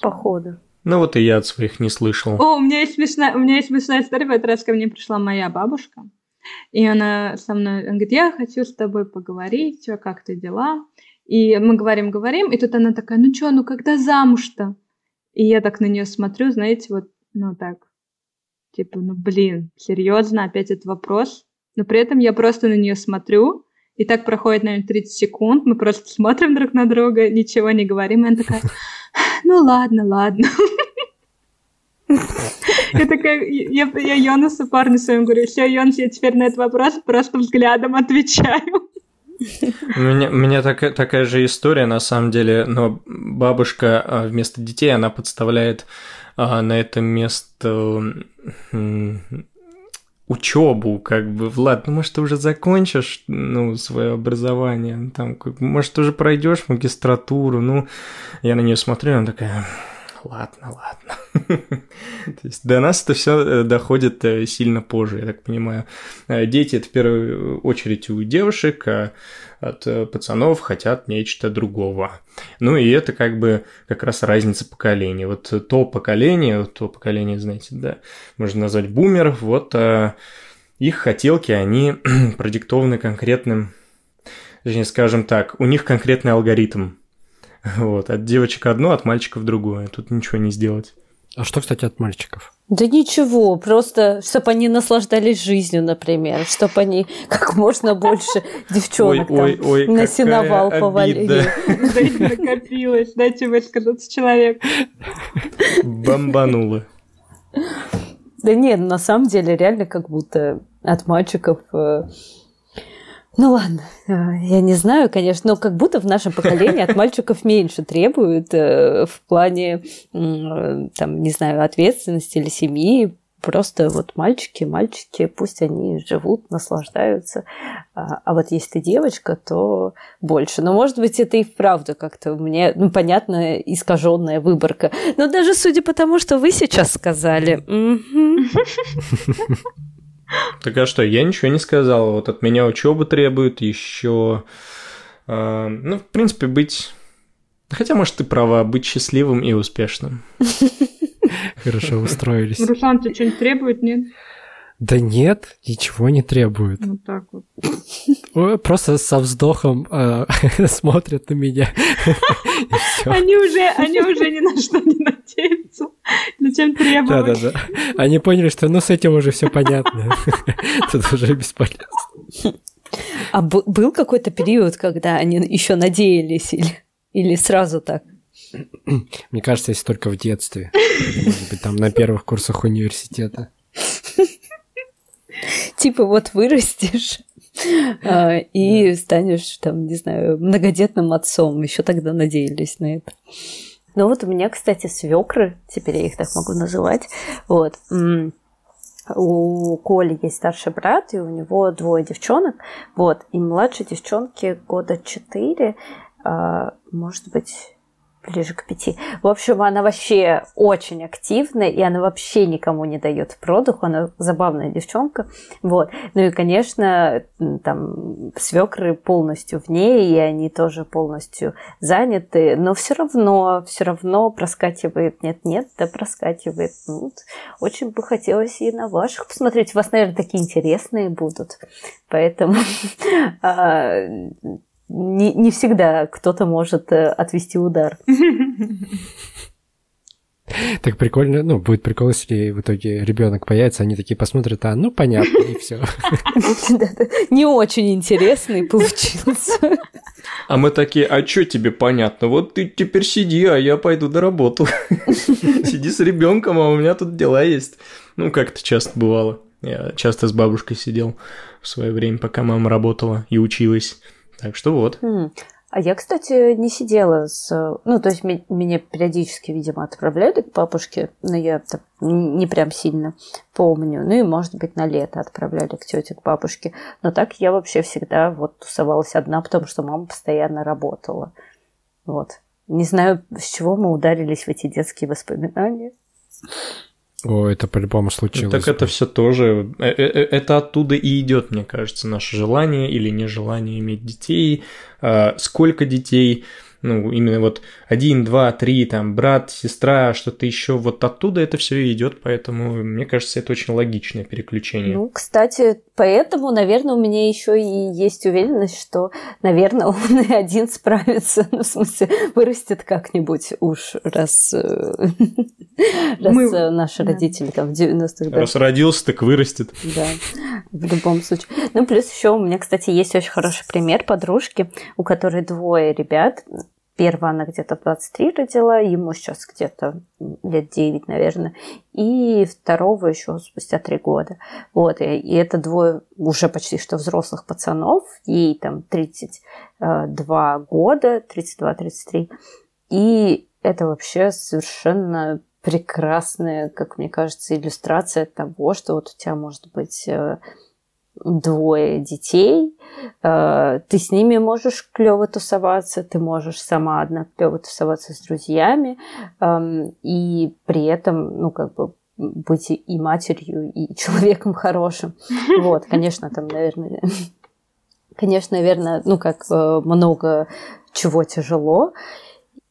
Походу. Ну вот и я от своих не слышал. О, у меня есть смешная, у меня есть смешная история. В этот раз ко мне пришла моя бабушка. И она со мной, она говорит, я хочу с тобой поговорить, что, как ты дела? И мы говорим, говорим, и тут она такая, ну что, ну когда замуж-то? И я так на нее смотрю, знаете, вот, ну так, типа, ну блин, серьезно, опять этот вопрос? Но при этом я просто на нее смотрю, и так проходит, наверное, 30 секунд, мы просто смотрим друг на друга, ничего не говорим, и она такая, ну ладно, ладно. Я такая, я, я Йонасу, парню своему говорю, все, Йонас, я теперь на этот вопрос просто взглядом отвечаю. У меня, у меня такая, такая же история, на самом деле, но бабушка а, вместо детей, она подставляет а, на это место учебу, как бы, Влад, ну, может, ты уже закончишь, ну, свое образование, там, может, ты уже пройдешь магистратуру, ну, я на нее смотрю, она такая, ладно, ладно. То есть до нас это все э, доходит э, сильно позже, я так понимаю. Э, дети это в первую очередь у девушек, а от пацанов хотят нечто другого. Ну и это как бы как раз разница поколений. Вот то поколение, то поколение, знаете, да, можно назвать бумеров, вот их хотелки, они продиктованы конкретным, точнее, скажем так, у них конкретный алгоритм Вот, от девочек одно, от мальчиков другое. Тут ничего не сделать. А что, кстати, от мальчиков? Да ничего, просто чтобы они наслаждались жизнью, например, чтобы они как можно больше девчонок ой, там ой, ой, на сеновал повалили. Да накопилось, дайте высказаться человек. Бомбануло. Да нет, на самом деле реально как будто от мальчиков э, ну ладно, э, я не знаю, конечно, но как будто в нашем поколении от мальчиков меньше требуют э, в плане, там, не знаю, ответственности или семьи. Просто вот мальчики, мальчики, пусть они живут, наслаждаются. А, а вот если ты девочка, то больше. Но, может быть, это и вправду как-то меня, ну, понятно, искаженная выборка. Но даже судя по тому, что вы сейчас сказали. Так а что, я ничего не сказал. Вот от меня учебы требуют еще... Э, ну, в принципе, быть... Хотя, может, ты права, быть счастливым и успешным. Хорошо устроились. Руслан, тебе что-нибудь требует, нет? Да нет, ничего не требует. Вот так вот. Просто со вздохом э, смотрят на меня. Они уже, они уже ни на что не надеются. Зачем требовать? Да-да-да. Они поняли, что ну с этим уже все понятно. Тут уже бесполезно. А был какой-то период, когда они еще надеялись или, или сразу так? Мне кажется, если только в детстве. Может быть, там на первых курсах университета. Типа вот вырастешь а, и станешь там, не знаю, многодетным отцом. Еще тогда надеялись на это. Ну вот у меня, кстати, свекры, теперь я их так могу называть. Вот. У Коли есть старший брат, и у него двое девчонок. Вот. И младшей девчонке года четыре, а, может быть, ближе к пяти. В общем, она вообще очень активная, и она вообще никому не дает продуху. Она забавная девчонка. Вот. Ну и, конечно, там свекры полностью в ней, и они тоже полностью заняты, но все равно, все равно проскакивает, нет-нет, да проскакивает. Ну. Очень бы хотелось и на ваших посмотреть. У вас, наверное, такие интересные будут. Поэтому а, не, не всегда кто-то может э, отвести удар. Так прикольно, ну, будет прикол, если в итоге ребенок появится, они такие посмотрят, а, ну, понятно, и все. Не очень интересный получился. А мы такие, а что тебе понятно? Вот ты теперь сиди, а я пойду на работу. Сиди с ребенком, а у меня тут дела есть. Ну, как это часто бывало. Я часто с бабушкой сидел в свое время, пока мама работала и училась. Так что вот. Хм. А я, кстати, не сидела с... Ну, то есть меня периодически, видимо, отправляли к бабушке, но я так не прям сильно помню. Ну и, может быть, на лето отправляли к тете, к бабушке. Но так я вообще всегда вот тусовалась одна, потому что мама постоянно работала. Вот. Не знаю, с чего мы ударились в эти детские воспоминания. О, это по-любому случилось. Так это все тоже, э, э, э, это оттуда и идет, мне кажется, наше желание или нежелание иметь детей, а, сколько детей, ну, именно вот один, два, три, там, брат, сестра, что-то еще, вот оттуда это все идет, поэтому, мне кажется, это очень логичное переключение. Ну, кстати, поэтому, наверное, у меня еще и есть уверенность, что, наверное, он и один справится, ну, в смысле, вырастет как-нибудь уж, раз, э, раз Мы... Э, наши родители там в 90-х годах. Раз родился, так вырастет. Да, в любом случае. Ну, плюс еще у меня, кстати, есть очень хороший пример подружки, у которой двое ребят, Первая она где-то в 23 родила, ему сейчас где-то лет 9, наверное. И второго еще спустя 3 года. Вот, и, и это двое уже почти что взрослых пацанов. Ей там 32 года, 32-33. И это вообще совершенно прекрасная, как мне кажется, иллюстрация того, что вот у тебя может быть э, двое детей, э, ты с ними можешь клево тусоваться, ты можешь сама одна клево тусоваться с друзьями, эм, и при этом, ну, как бы быть и матерью, и человеком хорошим. Вот, конечно, там, наверное, конечно, наверное, ну, как э, много чего тяжело.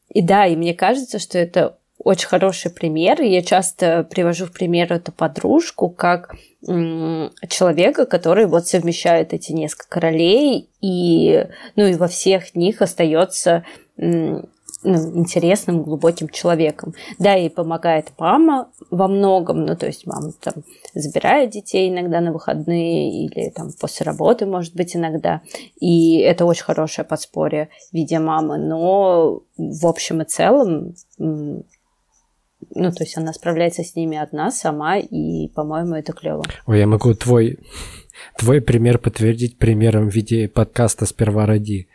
И да, и мне кажется, что это очень хороший пример. Я часто привожу в пример эту подружку как человека, который вот совмещает эти несколько ролей и, ну, и во всех них остается ну, интересным, глубоким человеком. Да, ей помогает мама во многом, ну, то есть мама там забирает детей иногда на выходные или там после работы, может быть, иногда. И это очень хорошее подспорье в виде мамы. Но в общем и целом ну, то есть она справляется с ними одна сама, и, по-моему, это клево. Ой, я могу твой, твой пример подтвердить примером в виде подкаста «Сперва роди».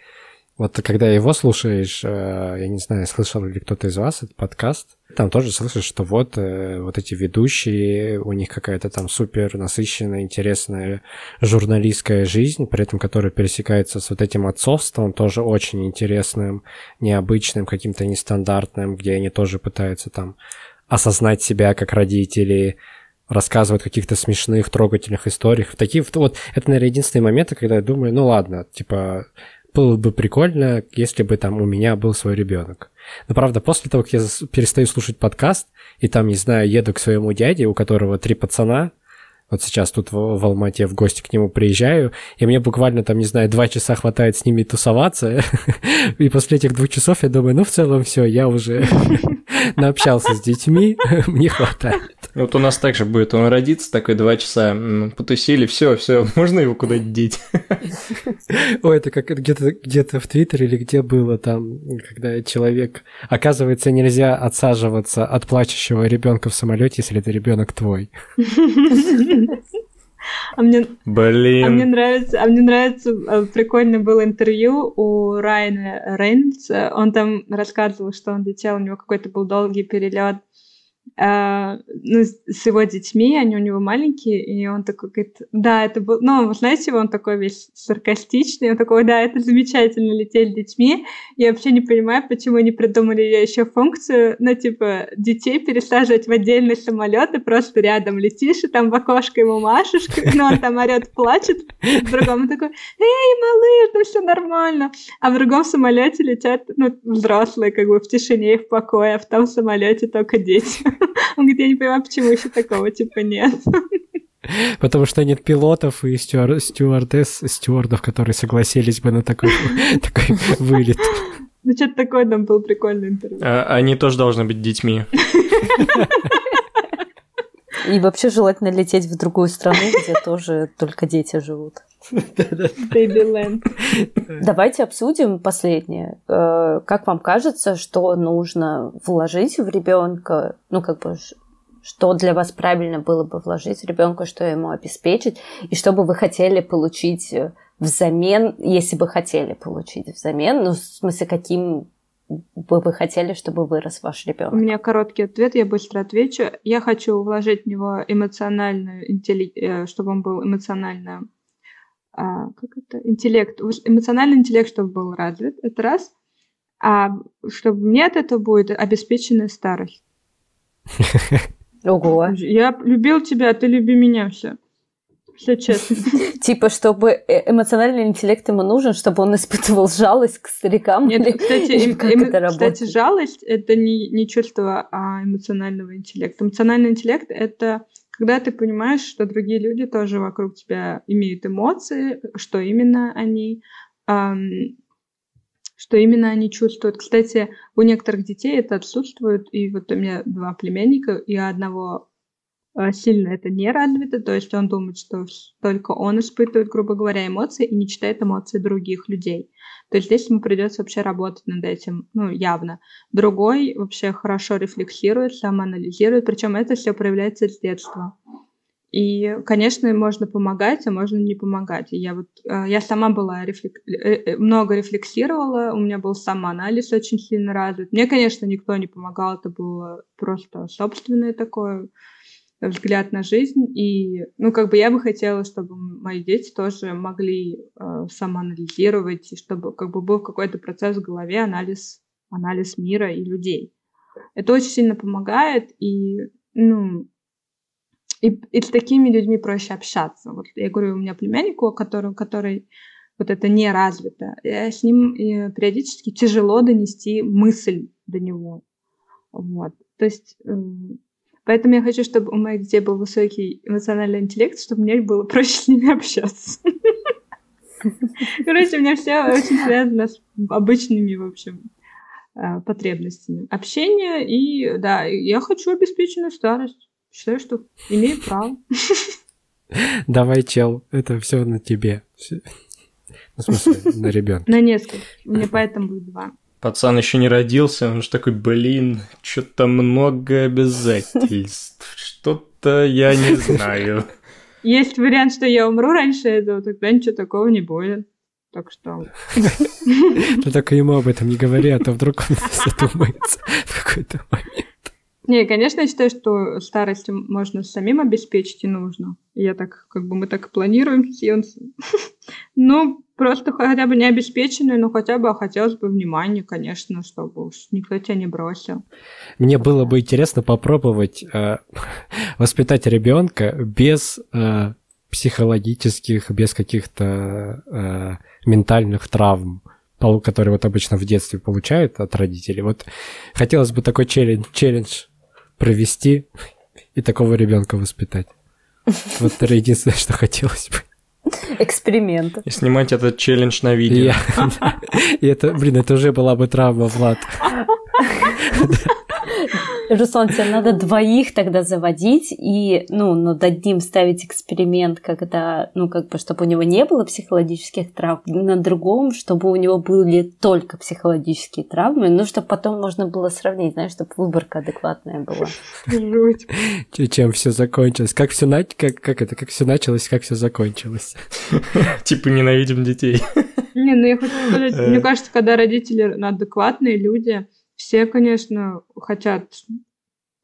Вот когда его слушаешь, э, я не знаю, слышал ли кто-то из вас этот подкаст, там тоже слышишь, что вот, э, вот эти ведущие, у них какая-то там супер насыщенная, интересная журналистская жизнь, при этом которая пересекается с вот этим отцовством, тоже очень интересным, необычным, каким-то нестандартным, где они тоже пытаются там осознать себя как родители, рассказывают каких-то смешных, трогательных историях. Такие, вот, это, наверное, единственные моменты, когда я думаю, ну ладно, типа, было бы прикольно, если бы там у меня был свой ребенок. Но правда, после того, как я перестаю слушать подкаст, и там, не знаю, еду к своему дяде, у которого три пацана, вот сейчас тут в, в Алмате в гости к нему приезжаю, и мне буквально там, не знаю, два часа хватает с ними тусоваться, и после этих двух часов я думаю, ну, в целом все, я уже наобщался с детьми, мне хватает. Вот у нас также будет, он родится такой два часа, потусили, все, все, можно его куда-нибудь деть? Ой, это как где-то где в Твиттере или где было там, когда человек, оказывается, нельзя отсаживаться от плачущего ребенка в самолете, если это ребенок твой. А мне, Блин. А мне нравится, а мне нравится, э, прикольно было интервью у Райана Рейнольдса. Он там рассказывал, что он летел, у него какой-то был долгий перелет э, ну, с его детьми, они у него маленькие, и он такой говорит, да, это был, ну, вы знаете, он такой весь саркастичный, он такой, да, это замечательно лететь с детьми, я вообще не понимаю, почему не придумали еще функцию, ну, типа, детей пересаживать в отдельный самолет, и просто рядом летишь, и там в окошко ему машешь, но он там орет, плачет, в другом такой, эй, малыш, ну все нормально, а в другом самолете летят, ну, взрослые, как бы в тишине и в покое, а в том самолете только дети. Он говорит, я не понимаю, почему еще такого типа нет. Потому что нет пилотов и стюар... стюардесс, стюардов, которые согласились бы на такой, такой вылет. Ну, что-то такое там был прикольный интервью. А, они тоже должны быть детьми. И вообще желательно лететь в другую страну, где тоже только дети живут. Babyland. Давайте обсудим последнее. Э, как вам кажется, что нужно вложить в ребенка, ну как бы что для вас правильно было бы вложить в ребенка, что ему обеспечить, и что бы вы хотели получить взамен, если бы хотели получить взамен, ну, в смысле, каким бы вы хотели, чтобы вырос ваш ребенок? У меня короткий ответ, я быстро отвечу. Я хочу вложить в него эмоциональную интеллигенцию, э, чтобы он был эмоционально а, как это, интеллект, эмоциональный интеллект, чтобы был развит, это раз. А чтобы мне от этого будет обеспеченная старость. Ого. Я любил тебя, а ты люби меня, все. Все честно. Типа, чтобы э, эмоциональный интеллект ему нужен, чтобы он испытывал жалость к старикам? Нет, кстати, как эм, это кстати жалость — это не, не чувство а эмоционального интеллекта. Эмоциональный интеллект — это когда ты понимаешь, что другие люди тоже вокруг тебя имеют эмоции, что именно они, эм, что именно они чувствуют. Кстати, у некоторых детей это отсутствует, и вот у меня два племянника, и одного сильно это не развито, то есть он думает, что только он испытывает, грубо говоря, эмоции и не читает эмоции других людей то здесь ему придется вообще работать над этим, ну, явно. Другой вообще хорошо рефлексирует, самоанализирует, причем это все проявляется с детства. И, конечно, можно помогать, а можно не помогать. И я вот, э, я сама была, рефлек... Э, э, много рефлексировала, у меня был самоанализ очень сильно развит. Мне, конечно, никто не помогал, это было просто собственное такое взгляд на жизнь. И, ну, как бы я бы хотела, чтобы мои дети тоже могли э, самоанализировать, и чтобы как бы был какой-то процесс в голове, анализ, анализ мира и людей. Это очень сильно помогает, и, ну, и, и с такими людьми проще общаться. Вот я говорю, у меня племянник, у которого, который вот это не развито, я с ним э, периодически тяжело донести мысль до него. Вот. То есть Поэтому я хочу, чтобы у моих детей был высокий эмоциональный интеллект, чтобы мне было проще с ними общаться. Короче, у меня все очень связано с обычными, в общем, э, потребностями. Общение и, да, я хочу обеспеченную старость. Считаю, что имею право. Давай, чел, это все на тебе. Ну, в смысле, на ребенка. На несколько. Мне поэтому будет два. Пацан еще не родился, он же такой, блин, что-то много обязательств. Что-то я не знаю. Есть вариант, что я умру раньше этого, тогда ничего такого не будет. Так что... Ты только ему об этом не говори, а то вдруг он задумается в какой-то момент. Не, конечно, я считаю, что старость можно самим обеспечить и нужно. Я так, как бы мы так планируем с Йонсом. Просто хотя бы не обеспеченный, но хотя бы хотелось бы внимания, конечно, чтобы уж никто тебя не бросил. Мне было бы интересно попробовать э, воспитать ребенка без э, психологических, без каких-то э, ментальных травм, которые вот обычно в детстве получают от родителей. Вот хотелось бы такой челлендж, челлендж провести и такого ребенка воспитать. Вот это единственное, что хотелось бы. Эксперимент. И снимать этот челлендж на видео. И это, блин, это уже была бы травма, Влад. Руслан, тебе надо двоих тогда заводить и, ну, над одним ставить эксперимент, когда, ну, как бы, чтобы у него не было психологических травм, на другом, чтобы у него были только психологические травмы, ну, чтобы потом можно было сравнить, знаешь, чтобы выборка адекватная была. Чем все закончилось? Как все на... как, как это, как все началось, как все закончилось? Типа ненавидим детей. Не, ну я хочу сказать, мне кажется, когда родители адекватные люди, все, конечно, хотят,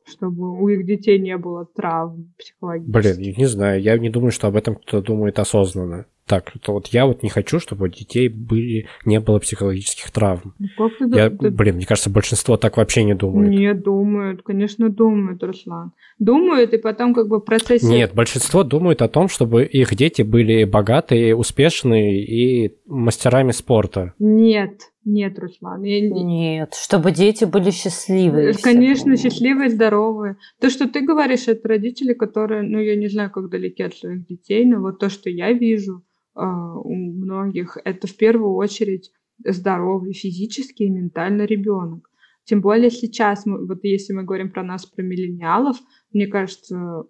чтобы у их детей не было травм психологических. Блин, не знаю, я не думаю, что об этом кто-то думает осознанно. Так, то вот я вот не хочу, чтобы у детей были, не было психологических травм. Ну, как ты, Я, ты- блин, мне кажется, большинство так вообще не думает. Не думают, конечно, думают, Руслан. Думают, и потом как бы в процессе... Нет, большинство думают о том, чтобы их дети были богатые, успешные и мастерами спорта. Нет, нет, Руслан. я не- Нет, чтобы дети были счастливые. все. Конечно, счастливые, здоровые. То, что ты говоришь, это родители, которые, ну, я не знаю, как далеки от своих детей, но вот то, что я вижу а, у многих, это в первую очередь здоровый физически и ментально ребенок. Тем более сейчас, мы, вот если мы говорим про нас, про миллениалов, мне кажется,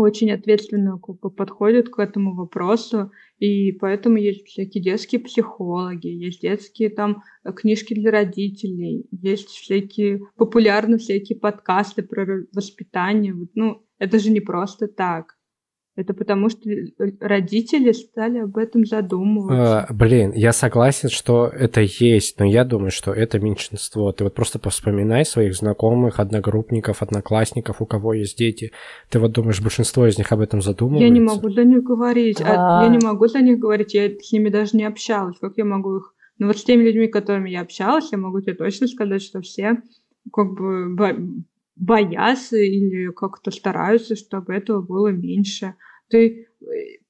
очень ответственно подходят к этому вопросу, и поэтому есть всякие детские психологи, есть детские там э, книжки для родителей, есть всякие популярные всякие подкасты про ро- воспитание. Ну, это же не просто так. Это потому, что родители стали об этом задумываться. Э, блин, я согласен, что это есть, но я думаю, что это меньшинство. Ты вот просто повспоминай своих знакомых, одногруппников, одноклассников, у кого есть дети. Ты вот думаешь, большинство из них об этом задумывается? Я не могу за них говорить. а Да. я не могу за них говорить, я с ними даже не общалась. Как я могу их... Ну вот с теми людьми, с которыми я общалась, я могу тебе точно сказать, что все как бы бо- боятся или как-то стараются, чтобы этого было меньше. Ты... э,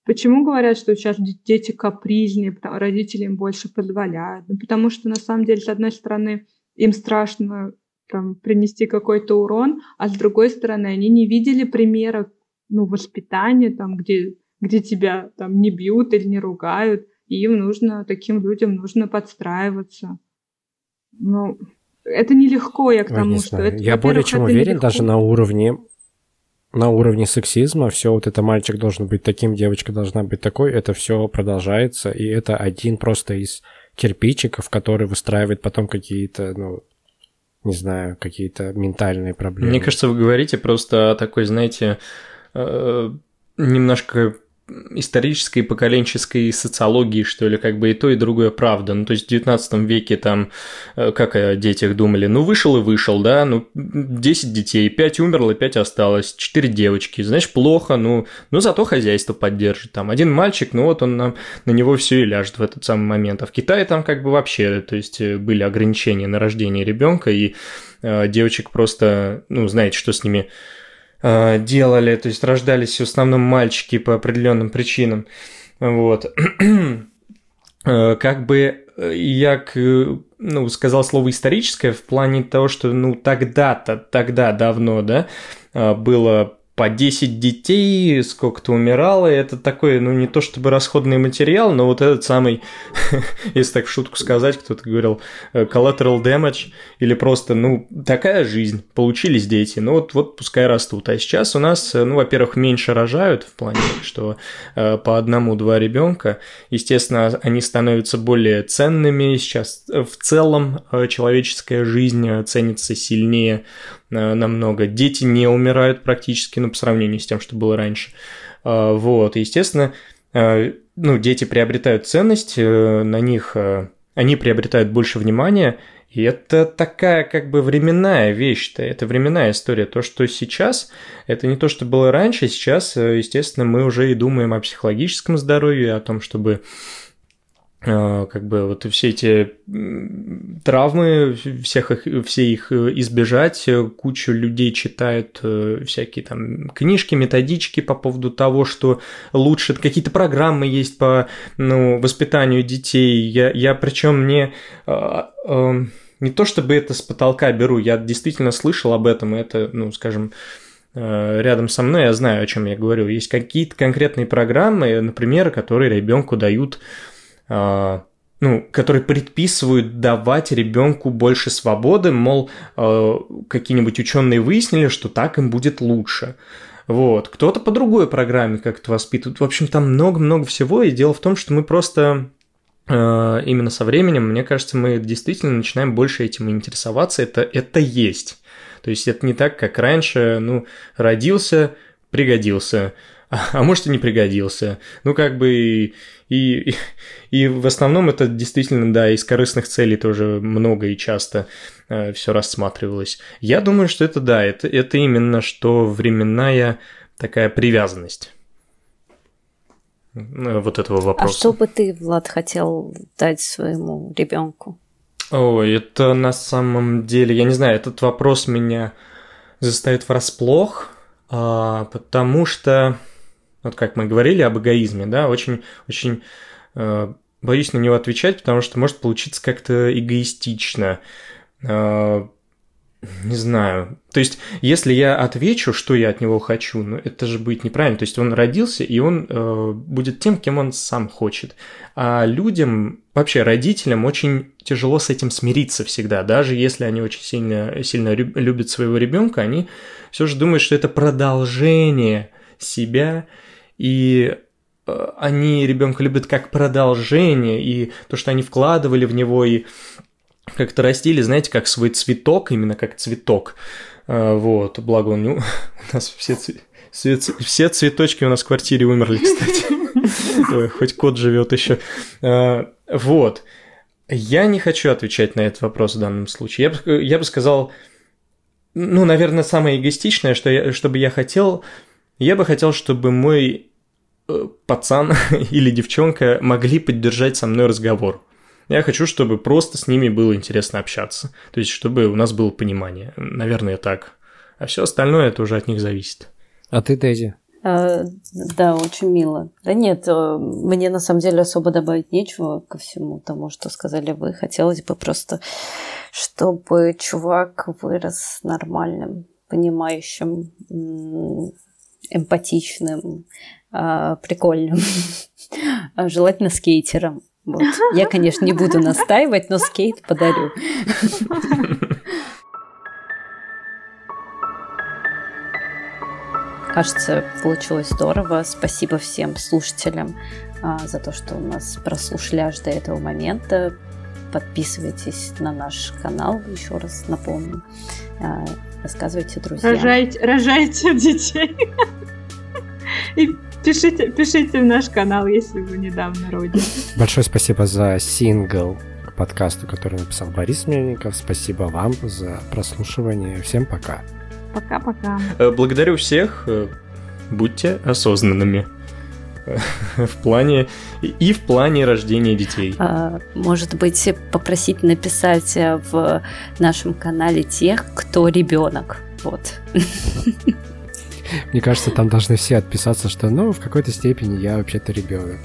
Почему говорят, что сейчас де- дети капризнее, родители им больше позволяют? Ну, потому что, на самом деле, с одной стороны, им страшно там, принести какой-то урон, а с другой стороны, они не видели примера ну, воспитания, там, где, где тебя там не бьют или не ругают, и им нужно, таким людям нужно подстраиваться. Ну, это нелегко, я к Ой, тому, не что это, Я более чем уверен, нелегко. даже на уровне на уровне сексизма, все вот это мальчик должен быть таким, девочка должна быть такой, это все продолжается, и это один просто из кирпичиков, который выстраивает потом какие-то, ну, не знаю, какие-то ментальные проблемы. Мне кажется, вы говорите просто о такой, знаете, э, немножко исторической поколенческой социологии, что ли, как бы и то, и другое правда. Ну, то есть в 19 веке там, э, как о детях думали, ну, вышел и вышел, да, ну, 10 детей, 5 умерло, 5 осталось, 4 девочки, знаешь, плохо, ну, ну, зато хозяйство поддержит. Там один мальчик, ну, вот он нам, на него все и ляжет в этот самый момент. А в Китае там как бы вообще, то есть э, были ограничения на рождение ребенка, и э, девочек просто, ну, знаете, что с ними э, делали, то есть рождались в основном мальчики по определенным причинам. Вот. Э, Как бы э, я ну, сказал слово историческое в плане того, что ну тогда-то, тогда давно, да, было по 10 детей, сколько-то умирало, и это такой, ну, не то чтобы расходный материал, но вот этот самый, если так в шутку сказать, кто-то говорил, э, collateral damage, или просто, ну, такая жизнь, получились дети, ну, вот, вот пускай растут. А сейчас у нас, э, ну, во-первых, меньше рожают, в плане, что э, по одному-два ребенка, естественно, они становятся более ценными, сейчас э, в целом э, человеческая жизнь ценится сильнее намного. Дети не умирают практически, ну, по сравнению с тем, что было раньше. Э, Вот, и, естественно, э, ну, дети приобретают ценность, э, на них э, они приобретают больше внимания, и это такая как бы временная вещь-то, это временная история. То, что сейчас, это не то, что было раньше, сейчас, э, естественно, мы уже и думаем о психологическом здоровье, о том, чтобы э, как бы вот все эти травмы, всех их, все их э, избежать. Кучу людей читают э, всякие там книжки, методички по поводу того, что лучше, какие-то программы есть по ну, воспитанию детей. Я, я причем не, а, а, не то чтобы это с потолка беру, я действительно слышал об этом, это, ну, скажем, э, рядом со мной, я знаю, о чем я говорю. Есть какие-то конкретные программы, например, которые ребенку дают а, ну, которые предписывают давать ребенку больше свободы, мол, э, какие-нибудь ученые выяснили, что так им будет лучше. Вот. Кто-то по другой программе как-то воспитывает. В общем, там много-много всего. И дело в том, что мы просто э, именно со временем, мне кажется, мы действительно начинаем больше этим интересоваться. Это, это есть. То есть это не так, как раньше, ну, родился, пригодился. А, а может и не пригодился. Ну, как бы и, и, и в основном это действительно, да, из корыстных целей тоже много и часто э, все рассматривалось. Я думаю, что это да, это, это именно что временная такая привязанность э, вот этого вопроса. А что бы ты, Влад, хотел дать своему ребенку? Ой, это на самом деле, я не знаю, этот вопрос меня заставит врасплох, а, потому что вот как мы говорили об эгоизме, да, очень, очень э, боюсь на него отвечать, потому что может получиться как-то эгоистично. Э, не знаю. То есть, если я отвечу, что я от него хочу, ну это же будет неправильно. То есть, он родился, и он э, будет тем, кем он сам хочет. А людям, вообще родителям, очень тяжело с этим смириться всегда. Даже если они очень сильно, сильно любят своего ребенка, они все же думают, что это продолжение себя и э, они ребенка любят как продолжение, и то, что они вкладывали в него и как-то растили, знаете, как свой цветок, именно как цветок. Э, вот, благо он, у нас все, все, все цветочки у нас в квартире умерли, кстати. Хоть кот живет еще. Э, вот. Я не хочу отвечать на этот вопрос в данном случае. Я бы, я бы сказал, ну, наверное, самое эгоистичное, что я, чтобы я хотел, я бы хотел, чтобы мой пацан или девчонка могли поддержать со мной разговор. Я хочу, чтобы просто с ними было интересно общаться. То есть, чтобы у нас было понимание. Наверное, так. А все остальное это уже от них зависит. А ты, Дейзи? А, да, очень мило. Да нет, э, мне на самом деле особо добавить нечего ко всему тому, что сказали вы. Хотелось бы просто, чтобы чувак вырос нормальным, понимающим, эмпатичным, прикольным, а, желательно скейтером. Вот. Я, конечно, не буду настаивать, но скейт подарю. Кажется, получилось здорово. Спасибо всем слушателям а, за то, что нас прослушали аж до этого момента. Подписывайтесь на наш канал, еще раз напомню. А, рассказывайте друзьям. Рожайте, рожайте детей. И пишите, пишите в наш канал, если вы недавно родили. Большое спасибо за сингл к подкасту, который написал Борис Мельников. Спасибо вам за прослушивание. Всем пока. Пока-пока. Э, благодарю всех. Э, будьте осознанными в плане и в плане рождения детей. А, может быть, попросить написать э, в нашем канале тех, кто ребенок. Вот. Мне кажется, там должны все отписаться, что, ну, в какой-то степени я вообще-то ребенок.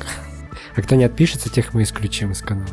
А кто не отпишется, тех мы исключим из канала.